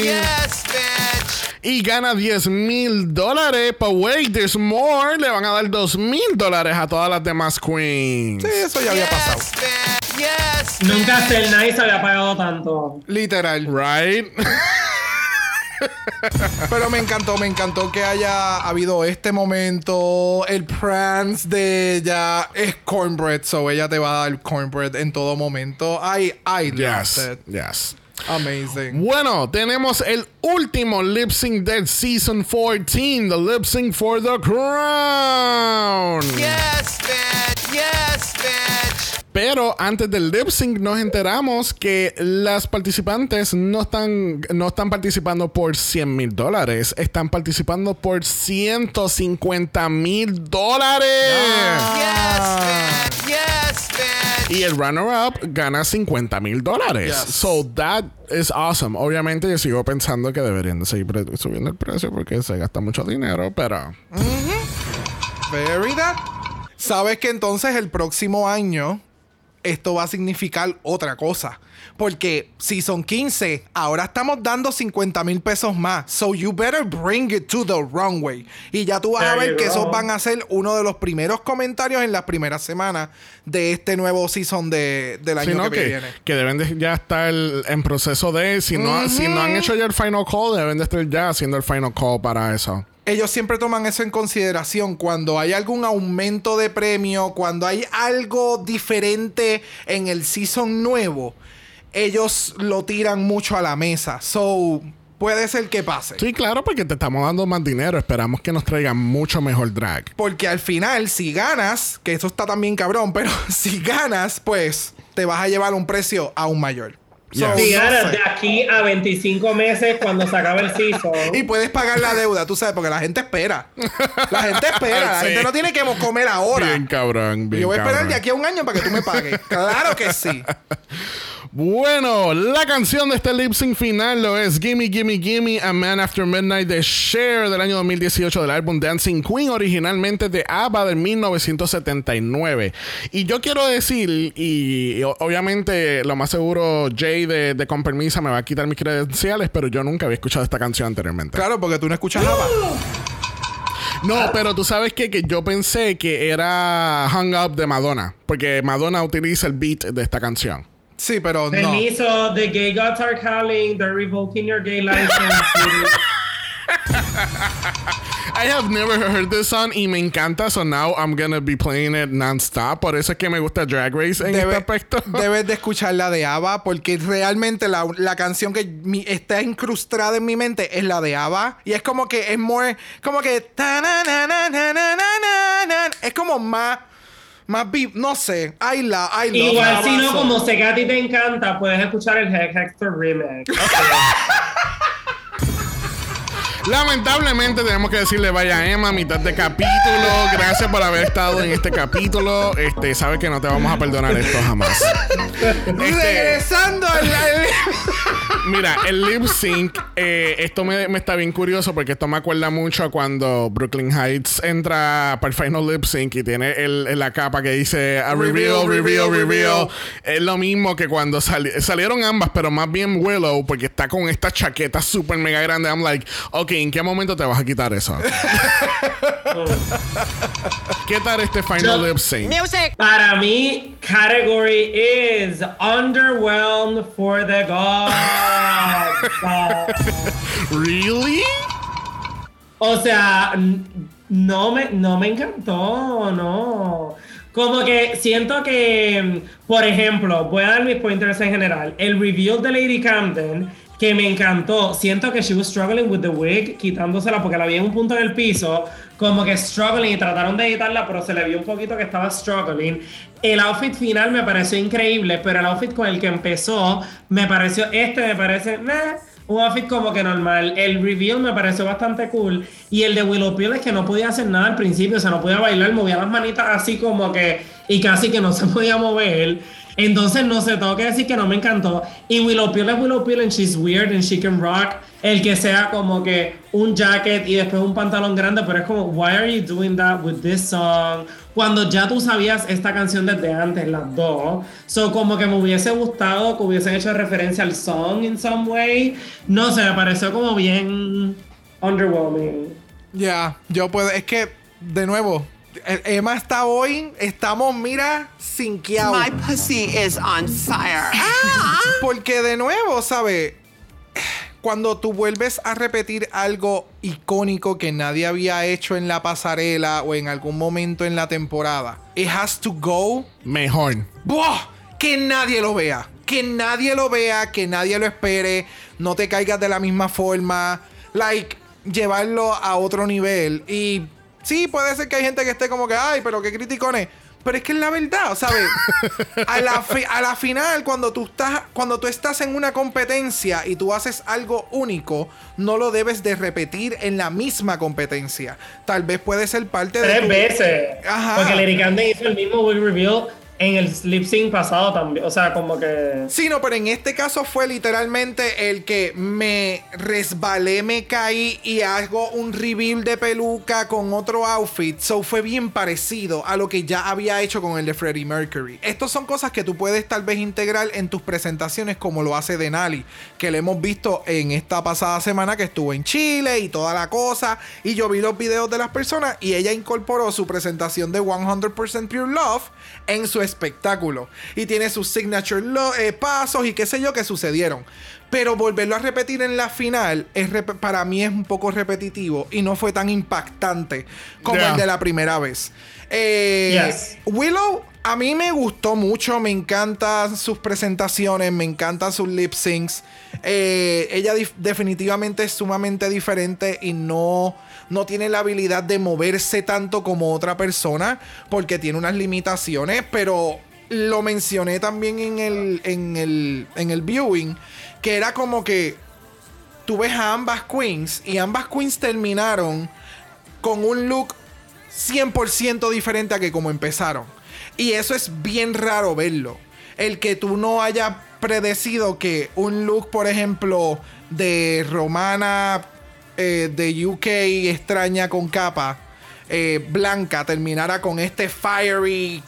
Yes, bitch. Y gana 10 mil dólares. But wait, there's more. Le van a dar 2 mil dólares a todas las demás queens. Sí, eso ya había pasado. Yes, bitch. Yes. Nunca Cell Nice había pagado tanto. Literal. Right? Pero me encantó, me encantó que haya habido este momento. El prance de ella es cornbread, so ella te va a dar cornbread en todo momento. I, I yes. loved it. Yes. Amazing. Bueno, tenemos el último lip sync del Season 14. The lip sync for the crown. Yes, bitch. Yes, bitch. Pero antes del lip sync nos enteramos que las participantes no están, no están participando por 100 mil dólares, están participando por 150 mil dólares. Yes. Yes. Y el runner-up gana 50 mil dólares. Yes. So that is awesome. Obviamente yo sigo pensando que deberían de seguir subiendo el precio porque se gasta mucho dinero, pero... Very that. Sabes que entonces el próximo año esto va a significar otra cosa. Porque si son 15, ahora estamos dando 50 mil pesos más. So you better bring it to the runway. Y ya tú vas a ver que esos van a ser uno de los primeros comentarios en las primeras semanas de este nuevo season de, del año Sino que, que, viene. que deben de ya estar en proceso de... Si no, si no han hecho ya el final call, deben de estar ya haciendo el final call para eso. Ellos siempre toman eso en consideración cuando hay algún aumento de premio, cuando hay algo diferente en el season nuevo, ellos lo tiran mucho a la mesa. So, puede ser que pase. Sí, claro, porque te estamos dando más dinero. Esperamos que nos traigan mucho mejor drag. Porque al final, si ganas, que eso está también cabrón, pero si ganas, pues te vas a llevar un precio aún mayor. So, no de aquí a 25 meses cuando se acabe el season. Y puedes pagar la deuda, tú sabes, porque la gente espera. La gente espera, la Sí. gente no tiene que comer ahora. Bien cabrón, bien Yo voy a esperar cabrón. de aquí a un año para que tú me pagues. claro que sí. Bueno, la canción de este lip sync final lo es Gimme, Gimme, Gimme, A Man After Midnight de Cher del año 2018 del álbum Dancing Queen, originalmente de ABBA de 1979. Y yo quiero decir, y, obviamente lo más seguro Jay de, de Con Permisa me va a quitar mis credenciales, pero yo nunca había escuchado esta canción anteriormente. Claro, porque tú no escuchas nada. No, pero tú sabes qué? que yo pensé que era Hung Up de Madonna, porque Madonna utiliza el beat de esta canción. Sí, pero no. Permiso, the gay gods are calling, they're revoking your gay license. I have never heard this song y me encanta, so now I'm gonna be playing it non-stop. Por eso es que me gusta Drag Race en Debe- este aspecto. debes de escuchar la de ABBA porque realmente la, la canción que mi- está incrustada en mi mente es la de ABBA y es como que es more como que es como más más beat, no sé I la I love Igual, si no, como sé que a ti te encanta, puedes escuchar el Hector remix. Lamentablemente tenemos que decirle vaya Emma mitad de capítulo. Gracias por haber estado en este capítulo. Este, sabes que no te vamos a perdonar esto jamás. Este, regresando al Mira, el lip sync, eh, esto me, me está bien curioso porque esto me acuerda mucho a cuando Brooklyn Heights entra para el final lip sync y tiene el, la capa que dice a reveal, reveal, reveal, Es lo mismo que cuando sali- salieron ambas, pero más bien Willow, porque está con esta chaqueta súper mega grande. I'm like, ok, ¿en qué momento te vas a quitar eso? ¿Qué tal este final lip sync? Para mí, category is underwhelmed for the gods. Really? O sea, no me, no me encantó, no. Como que siento que, por ejemplo, voy a dar mis pointers en general. El reveal de Lady Camden, que me encantó. Siento que she was struggling with the wig, quitándosela porque la vi en un punto en el piso, como que struggling y trataron de editarla, pero se le vio un poquito que estaba struggling. El outfit final me pareció increíble, pero el outfit con el que empezó me pareció, este me parece, un outfit como que normal. El reveal me pareció bastante cool. Y el de Willow Pill es que no podía hacer nada al principio, o sea, no podía bailar, movía las manitas así como que, y casi que no se podía mover. Entonces, no sé, tengo que decir que no me encantó. Y Willow Pill es Willow Pill and she's weird and she can rock. El que sea como que un jacket y después un pantalón grande, pero es como, why are you doing that with this song? Cuando ya tú sabías esta canción desde antes, las dos. So, como que me hubiese gustado que hubiesen hecho referencia al song in some way. No sé, me pareció como bien underwhelming. Ya, yo puedo. Es que, de nuevo, Emma está hoy. Estamos, mira, sinqueados. My pussy is on fire. Porque, de nuevo, ¿sabes? Cuando tú vuelves a repetir algo icónico que nadie había hecho en la pasarela o en algún momento en la temporada, it has to go Mejor. ¡Buah! Que nadie lo vea. Que nadie lo vea, que nadie lo espere. No te caigas de la misma forma. Like, llevarlo a otro nivel. Y sí, puede ser que hay gente que esté como que, ay, pero qué criticones. Pero es que es la verdad, ¿sabes? A la, fi- a la final, cuando tú, estás, cuando tú estás en una competencia y tú haces algo único, no lo debes de repetir en la misma competencia. Tal vez puede ser parte de Tres tu- veces. Ajá. Porque Camden hizo el mismo wig reveal en el lip sync pasado también. O sea, como que. Sí, no, pero en este caso fue literalmente el que me resbalé, me caí y hago un reveal de peluca con otro outfit. So fue bien parecido a lo que ya había hecho con el de Freddie Mercury. Estos son cosas que tú puedes tal vez integrar en tus presentaciones como lo hace Denali, que lo hemos visto en esta pasada semana que estuvo en Chile y toda la cosa. Y yo vi los videos de las personas y ella incorporó su presentación de 100% Pure Love en su espectáculo. Y tiene sus signature lo- eh, pasos y qué sé yo que sucedieron. Pero volverlo a repetir en la final es para mí es un poco repetitivo y no fue tan impactante como Yeah. el de la primera vez. Eh, Yes. Willow a mí me gustó mucho, me encantan sus presentaciones, me encantan sus lip syncs. Eh, ella definitivamente es sumamente diferente y no, no tiene la habilidad de moverse tanto como otra persona porque tiene unas limitaciones, pero lo mencioné también en el, en el, en el viewing, que era como que tú ves a ambas queens y ambas queens terminaron con un look 100% diferente a que como empezaron. Y eso es bien raro verlo. El que tú no hayas predecido que un look, por ejemplo, de romana eh, de UK extraña con capa eh, blanca terminara con este fiery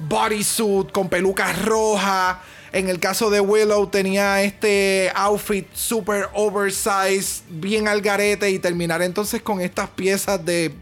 bodysuit con pelucas rojas. En el caso de Willow tenía este outfit super oversized, bien al garete y terminar entonces con estas piezas de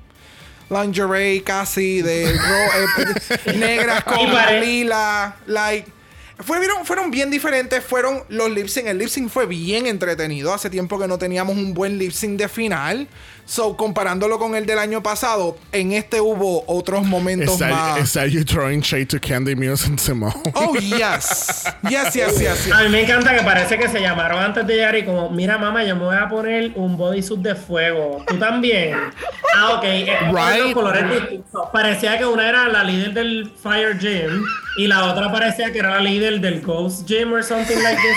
lingerie casi de ro- eh, negras con lila, like fueron, fueron bien diferentes, fueron los lip sync. El lip sync fue bien entretenido. Hace tiempo que no teníamos un buen lip sync de final. So, comparándolo con el del año pasado, en este hubo otros momentos Is that, más. is that you throwing shade to Candy Muse and Simone? Oh, yes. Yes, yes, yes, yes. A mí me encanta que parece que se llamaron antes de llegar y como, mira mamá, yo me voy a poner un bodysuit de fuego. ¿Tú también? Ah, ok. Right. los colores distintos. Parecía que una era la líder del Fire Gym y la otra parecía que era la líder del Ghost Gym or something like this.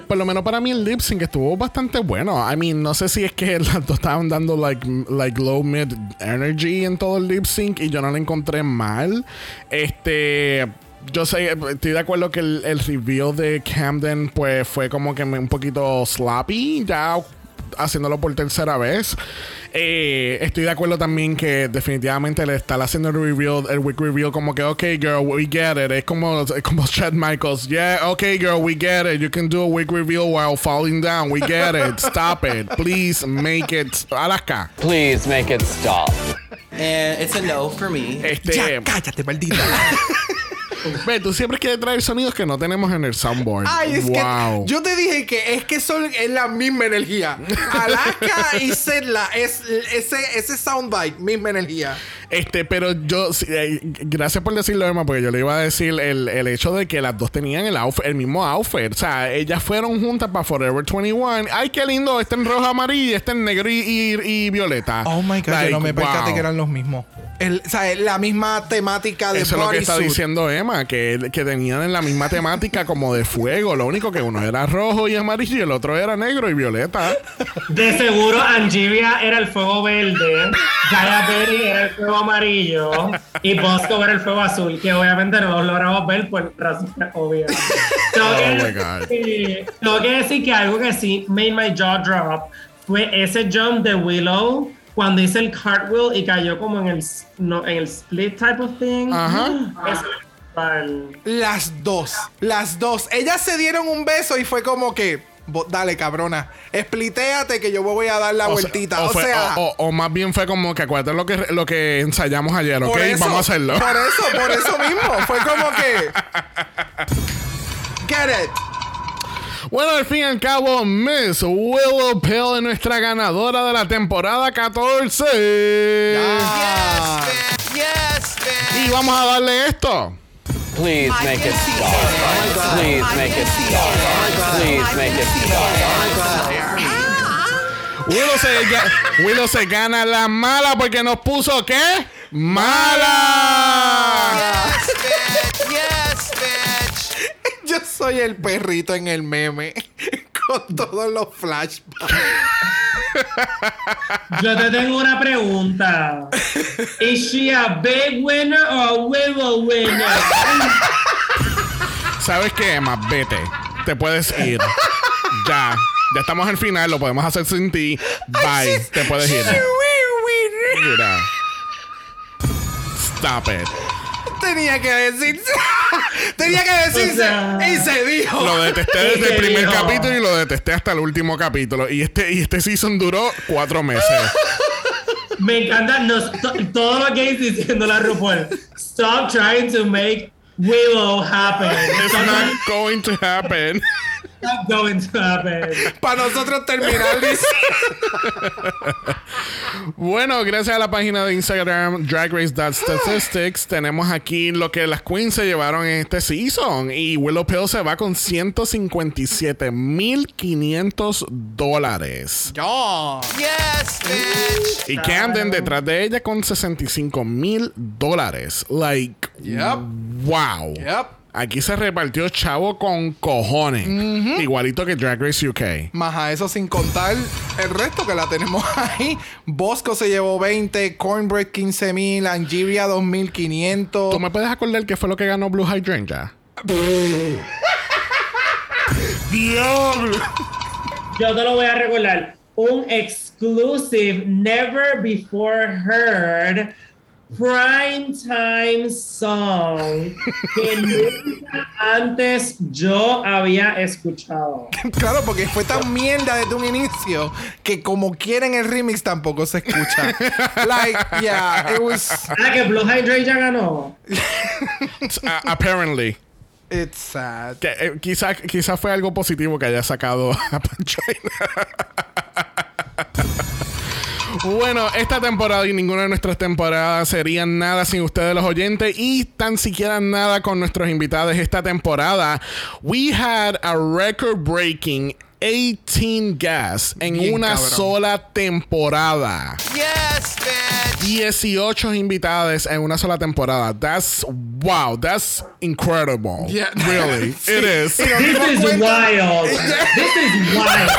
Por lo menos para mí el lip sync estuvo bastante bueno. I mean, no sé si es que las dos estaban dando like, like low mid energy en todo el lip sync y yo no lo encontré mal. Este. Yo sé, estoy de acuerdo que el, el reveal de Camden pues fue como que un poquito sloppy, ya haciéndolo por tercera vez. Eh, estoy de acuerdo también que definitivamente le está haciendo el reveal, el week reveal como que, ok, girl, we get it. Es como, es como Chad Michaels. Yeah, ok, girl, we get it. You can do a week reveal while falling down. We get it. Stop it. Please make it. Alaska. Please make it stop. And it's a no for me. Este, Ya, cállate, maldita. ve, tú siempre quieres traer sonidos que no tenemos en el soundboard. Ay, es wow. que yo te dije que es que son es la misma energía. Alaska y Sedla es ese, ese soundbite, misma energía. Este, pero yo, eh, gracias por decirlo, Emma, porque yo le iba a decir el, el hecho de que las dos tenían el, outfit, el mismo outfit. O sea, ellas fueron juntas para Forever 21. Ay, qué lindo, este en rojo, amarillo, este en negro y, y- y violeta. Oh my god, Like, yo no me percaté wow. que eran los mismos. El, o sea, la misma temática de Eso es lo que está diciendo Emma, que, que tenían en la misma temática como de fuego. Lo único que uno era rojo y amarillo y el otro era negro y violeta. de seguro Angiria era el fuego verde, Gaia Berry era el fuego amarillo y Bosco era el fuego azul, que obviamente no los logramos ver por razones obvias. Tengo, Oh que my decir tengo que decir que algo que sí made my jaw drop fue ese jump de Willow cuando hice el cartwheel y cayó como en el, no, en el split type of thing. Ajá. Eso. Las dos, las dos. Ellas se dieron un beso y fue como que, "Bo- dale cabrona, explitéate que yo me voy a dar la O sea- vueltita. o O, fue- sea, o- o- o más bien fue como que acuérdate lo que, lo que ensayamos ayer, ¿ok? eso, Vamos a hacerlo. Por eso, por eso mismo. Fue como que, get it. Bueno, al fin y al cabo, Miss Willow Pill es nuestra ganadora de la temporada 14. Ah. Yes, Y vamos a darle esto. Please make it stop. Please make it stop. Please make it stop. Willow se, Willow se gana la mala porque nos puso ¿qué? ¡Mala! Yes. Yo soy el perrito en el meme con todos los flashbacks. Yo te tengo una pregunta. ¿Is she a big winner or a Willow winner? ¿Sabes qué, Emma? Vete. Te puedes ir. Ya. Ya estamos al final, lo podemos hacer sin ti. Bye. Te puedes ir. Mira. Stop it. Tenía que decirse. Tenía que decirse. O sea, y se dijo. Lo detesté desde el ¿Qué primer dijo? capítulo y lo detesté hasta el último capítulo. Y este, y este season duró cuatro meses. Me encanta nos- to- todo lo que es diciendo la RuPaul. Stop trying to make Willow happen. It's Stop, not going to happen. Not going to happen. Para nosotros terminar dice. Bueno, gracias a la página de Instagram DragRace.statistics tenemos aquí lo que las queens se llevaron en este season. Y Willow Pill se va con 157.500 dólares. Yo. Yes, bitch. Y Camden detrás de ella con 65.000 dólares. Like, Yep. wow. Yep. Aquí se repartió chavo con cojones. Igualito que Drag Race UK. Más a eso sin contar el resto que la tenemos ahí. Bosco se llevó 20, Cornbread 15 mil, Angiria 2500. ¿Tú me puedes acordar qué fue lo que ganó Blue Hydrangea? Diablo. Yo te lo voy a recordar. Un exclusive, never before heard prime time song que nunca antes yo había escuchado. Claro, porque fue tan mierda desde un inicio que como quieren el remix tampoco se escucha. like, yeah, it was. Ah, que Blue Hydrate ya ganó. Apparently. It's sad. Que, eh, quizá, quizá fue algo positivo que haya sacado a Panchoina. Bueno, esta temporada y ninguna de nuestras temporadas serían nada sin ustedes los oyentes y tan siquiera nada con nuestros invitados esta temporada. We had a record breaking 18 guests en Bien una cabrón. sola temporada. Yes, bitch. 18 invitados en una sola temporada. That's wow, that's incredible. Yeah. Really, it is. This is wild. This is wild.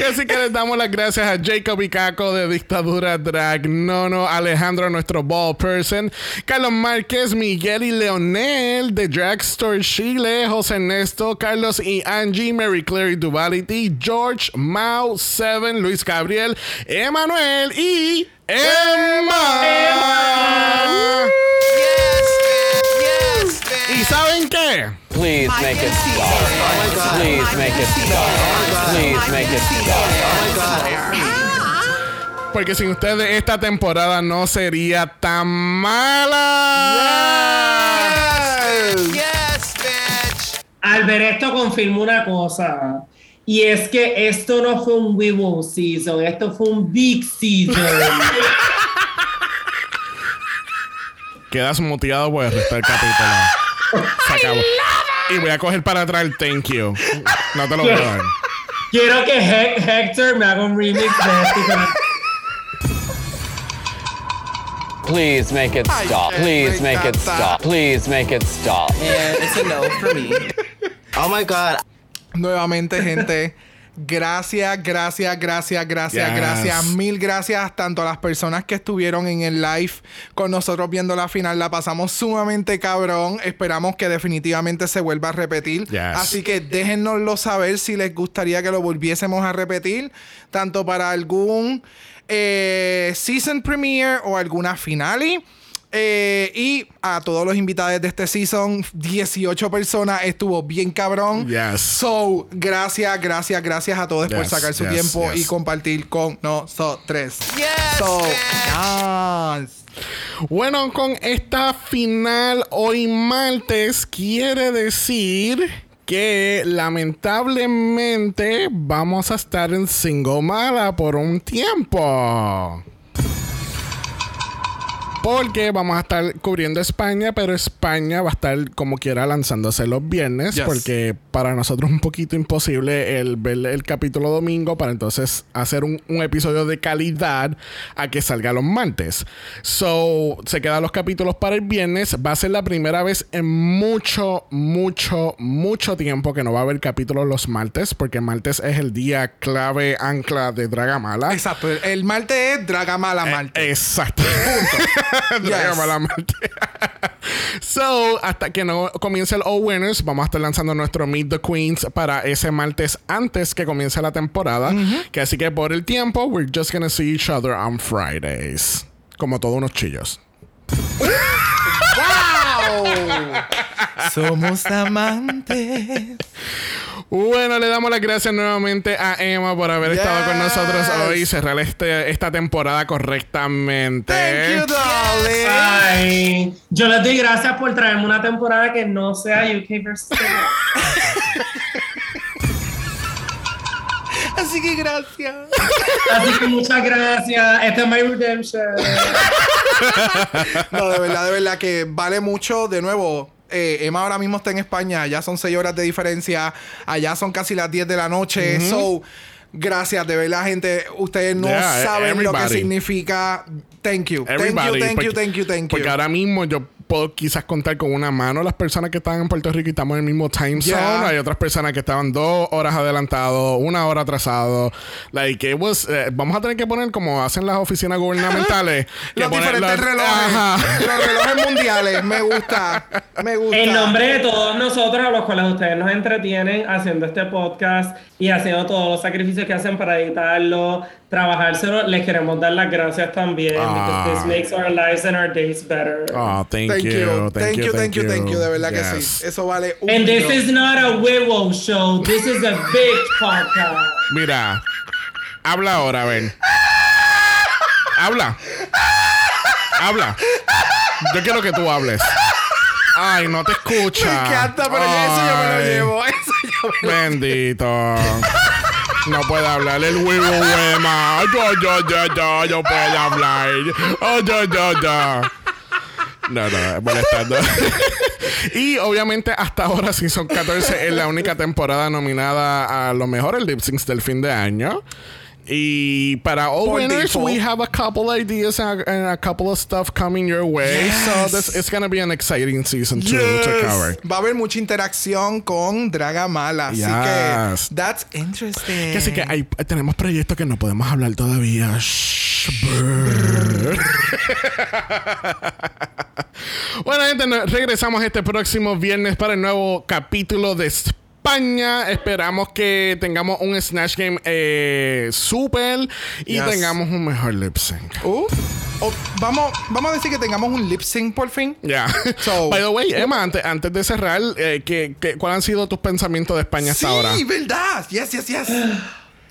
Que así que les damos las gracias a Jacob y Caco de Dictadura Drag, Nono, Alejandro, nuestro ball person, Carlos Márquez, Miguel y Leonel de Dragstore Chile, José Ernesto, Carlos y Angie, Mary Claire y Duvality, George, Mau, Seven, Luis Gabriel, Emanuel y Emma. Yes. Yes, ¿Y saben qué? Please make it stop. Please make it stop. Please make it stop. Porque sin ustedes esta temporada no sería tan mala. Yes, bitch. Alberto confirmó una cosa. Y es que esto no fue un Weibo season, esto fue un Big season. Quedas muteado por el resto del capítulo. Se acabó. Y voy a coger para atrás el thank you. No te lo puedo dar. Quiero que He- Hector me haga un remix de con- Please make it stop. Please make it stop. Please make it stop. And it's a no for me. Oh my god. Nuevamente, gente. Gracias, gracias, gracias, gracias, Yes. gracias. Mil gracias tanto a las personas que estuvieron en el live con nosotros viendo la final. La pasamos sumamente cabrón. Esperamos que definitivamente se vuelva a repetir. Yes. Así que déjennoslo saber si les gustaría que lo volviésemos a repetir. Tanto para algún eh, season premiere o alguna finale. Eh, y a todos los invitados de este season, 18 personas, estuvo bien cabrón. Yes. So, gracias, gracias, gracias a todos por Yes, sacar su yes, tiempo yes. y compartir con nosotros. Yes, So. Bueno, con esta final hoy martes quiere decir que lamentablemente vamos a estar en single mala por un tiempo. Porque vamos a estar cubriendo España, pero España va a estar como quiera lanzándose los viernes, Yes. porque para nosotros es un poquito imposible el ver el capítulo domingo para entonces hacer un, un episodio de calidad a que salga los martes. So, se quedan los capítulos para el viernes. Va a ser la primera vez en mucho, mucho, mucho tiempo que no va a haber capítulos los martes, porque martes es el día clave ancla de Dragamala. Exacto. El, martes es Dragamala Eh, Martes. Exacto. So, hasta que no comience el All Winners, vamos a estar lanzando nuestro Meet the Queens para ese martes antes que comience la temporada. Que así que por el tiempo, we're just gonna see each other on Fridays. Como todos unos chillos. Somos amantes. Bueno, le damos las gracias nuevamente a Emma por haber estado con nosotros hoy y cerrar este, esta temporada correctamente. Thank you. Ay, yo les doy gracias por traerme una temporada que no sea UK versus Así que gracias. Así que muchas gracias. Este es my redemption. No, de verdad, de verdad que vale mucho. De nuevo, eh, Emma ahora mismo está en España. Ya son 6 horas de diferencia. Allá son casi las 10 de la noche. So, gracias, de verdad, gente. Ustedes no Yeah, saben lo que significa. Thank you. Thank you, thank you, thank you, thank you. Porque ahora mismo yo puedo quizás contar con una mano las personas que estaban en Puerto Rico y estamos en el mismo time Yeah. zone. Hay otras personas que estaban dos horas adelantado, una hora atrasado. Like, it was, eh, vamos a tener que poner como hacen las oficinas gubernamentales. que Los diferentes los- relojes. Ajá. Los relojes mundiales. Me gusta. Me gusta. En nombre de todos nosotros, a los cuales ustedes nos entretienen haciendo este podcast y haciendo todos los sacrificios que hacen para editarlo, trabajárselo, les queremos dar las gracias también. Ah. Because this makes our lives and our days better. Oh, thank, Thank you. you. Thank you, thank you, thank you. De verdad que Yes. sí. Eso vale un And this is not a Willow show. This is a big podcast. Mira, habla ahora, a ver. Habla. Habla. Yo quiero que tú hables. Ay, no te escucha. Me encanta, pero ya eso yo me lo Ay, llevo. Eso yo me lo Bendito. No puede hablar el huevo huema. Yo, yo, yo, yo, yo puedo hablar. Oh, yo, yo, yo. No, no, molestando. y obviamente hasta ahora Season 14 es la única temporada nominada a los mejores lip syncs del fin de año. Y para all Por winners, default. we have a couple ideas and a, and a couple of stuff coming your way. So this it's gonna be an exciting season to, to Yes. cover. Va a haber mucha interacción con Dragamala. Así Yes. que. That's interesting. Que así que hay, tenemos proyectos que no podemos hablar todavía. Shh, bueno, gente, regresamos este próximo viernes para el nuevo capítulo de España. Esperamos que tengamos un Snatch Game eh, super y Yes. tengamos un mejor lip sync. Uh, oh, vamos, vamos a decir que tengamos un lip sync por fin. Ya. So- By the way, Emma, antes, antes de cerrar, eh, ¿qué, qué, cuáles han sido tus pensamientos de España hasta sí, ahora? verdad. Yes, yes, yes.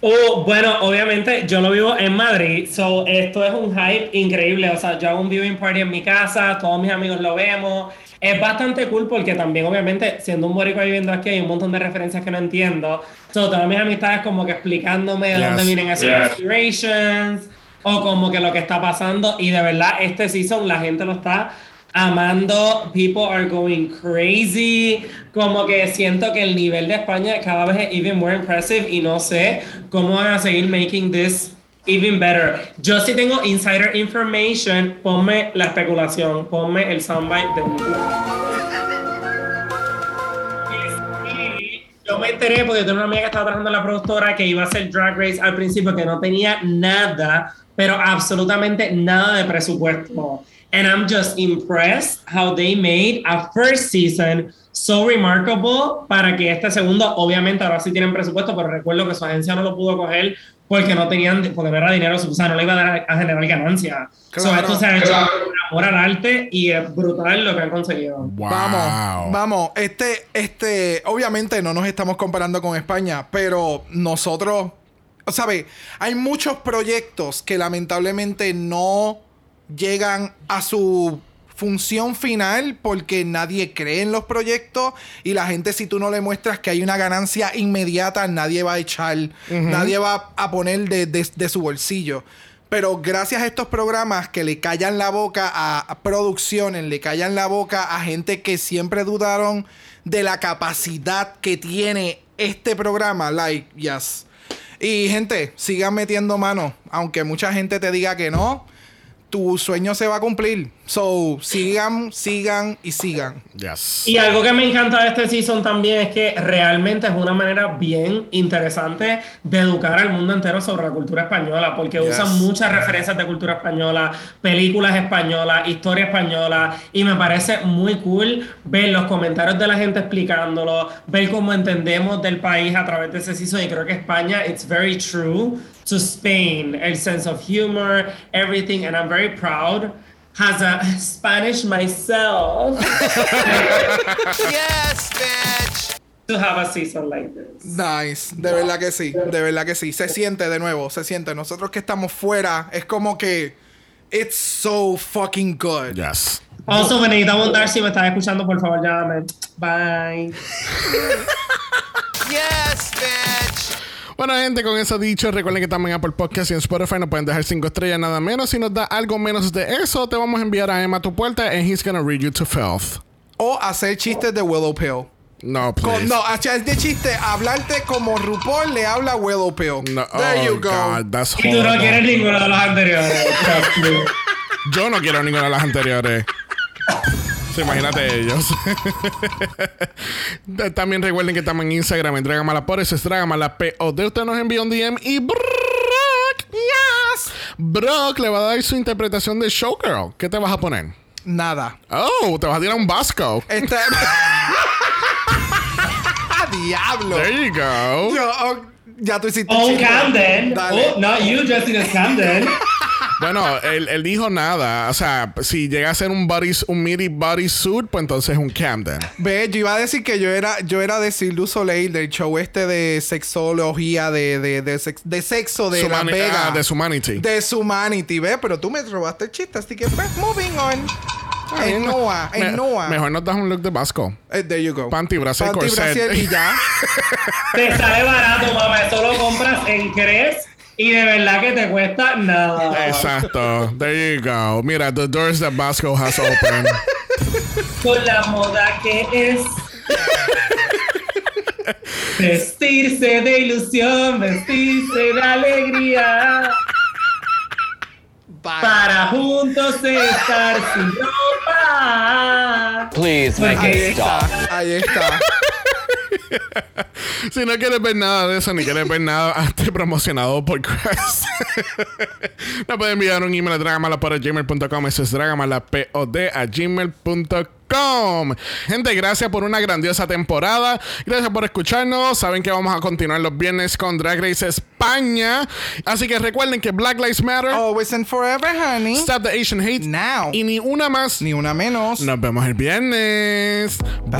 Oh, bueno, obviamente yo lo vivo en Madrid, so esto es un hype increíble. O sea, yo hago un viewing party en mi casa, todos mis amigos lo vemos. Es bastante cool porque también, obviamente, siendo un boricua viviendo aquí, hay un montón de referencias que no entiendo. So, todas mis amistades como que explicándome de Yes. dónde vienen esos inspirations o como que lo que está pasando. Y de verdad, este season la gente lo está amando. People are going crazy. Como que siento que el nivel de España cada vez es even more impressive y no sé cómo van a seguir making this even better. Yo sí tengo insider information. Ponme la especulación. Ponme el soundbite de Yo me enteré porque tengo una amiga que estaba trabajando en la productora que iba a hacer Drag Race al principio que no tenía nada, pero absolutamente nada de presupuesto. And I'm just impressed how they made a first season so remarkable para que este segundo, obviamente ahora sí tienen presupuesto, pero recuerdo que su agencia no lo pudo coger porque no tenían, porque no era dinero, o sea, no le iba a dar a, generar ganancia. So, Claro. esto se ha hecho por amor al arte y es brutal lo que han conseguido. Wow. Vamos, vamos. Este, este, obviamente no nos estamos comparando con España, pero nosotros, ¿sabe? Hay muchos proyectos que lamentablemente no llegan a su función final porque nadie cree en los proyectos y la gente si tú no le muestras que hay una ganancia inmediata nadie va a echar nadie va a poner de, de- de su bolsillo. Pero gracias a estos programas que le callan la boca a, a producciones le callan la boca a gente que siempre dudaron de la capacidad que tiene este programa like yes. Y gente sigan metiendo mano aunque mucha gente te diga que no tu sueño se va a cumplir. So, sigan, sigan y sigan. Yes. Y algo que me encanta de este season también es que realmente es una manera bien interesante de educar al mundo entero sobre la cultura española, porque Yes. usan muchas referencias de cultura española, películas españolas, historia española, y me parece muy cool ver los comentarios de la gente explicándolo, ver cómo entendemos del país a través de ese season, y creo que España, it's very true to Spain, el sense of humor, everything, and I'm very proud. As a Spanish myself, Yes, bitch. to have a season like this. Nice. De verdad que sí. De verdad que sí. Se siente de nuevo. Se siente. Nosotros que estamos fuera, es como que. It's so fucking good. Yes. Also, Benedita Bondar, si me estás escuchando, por favor, llámame. Bye. Yes, bitch. Bueno, gente, con eso dicho, recuerden que también en Apple Podcast y en Spotify nos pueden dejar 5 estrellas nada menos. Si nos da algo menos de eso, te vamos a enviar a Emma a tu puerta and he's gonna read you to filth. O hacer chistes de Willow Pill. No, Con- please. no, hacer de chiste, hablarte como RuPaul le habla a Willow Pill. No, There oh, you go. God, that's Y tú no horrible. quieres ninguno de los anteriores. Yo no quiero ninguna de las anteriores. Imagínate ellos. También recuerden que estamos en Instagram en Dragamala por eso es Dragamala POD. Usted nos envió un DM y Brock, yes. Brock le va a dar su interpretación de Showgirl. ¿Qué te vas a poner? Nada. Oh, te vas a tirar un Vasco. Este. Diablo. There you go. Yo, oh, ya tú hiciste O un chiste. Camden. Dale. Oh, not you dressing as Camden. Bueno, él, él dijo nada. O sea, si llega a ser un body, un midi bodysuit, pues entonces es un Camden. Ve, yo iba a decir que yo era, yo era de Cirque du Soleil, del show este de sexología, de, de, de, sex- de sexo de La Sumani- Vega. ah, de Humanity. De Humanity, ve, pero tú me robaste el chiste, así que pues, moving on. En Noah, en Noah. Mejor nos das un look de Vasco. Eh, there you go. Panty, brazo y Panty, corset. y ya. Te sale barato, mamá. Eso lo compras en Cres y de verdad que te cuesta nada. Exacto. There you go. Mira, the doors that Vasco has opened. Con la moda que es. Vestirse de ilusión, vestirse de alegría. Bye. Para juntos estar sin ropa. Please make Ahí it Ahí stop. está, ahí está. Si no quieres ver nada de eso, ni quieres ver nada antes promocionado por Crest, nos pueden enviar un email a dragamalapod.gmail.com. Eso es dragamalapod a gmail.com. Gente, gracias por una grandiosa temporada. Gracias por escucharnos. Saben que vamos a continuar los viernes con Drag Race España. Así que recuerden que Black Lives Matter, Always and forever, honey. Stop the Asian Hate Now. y ni una más. Ni una menos. Nos vemos el viernes. Bye.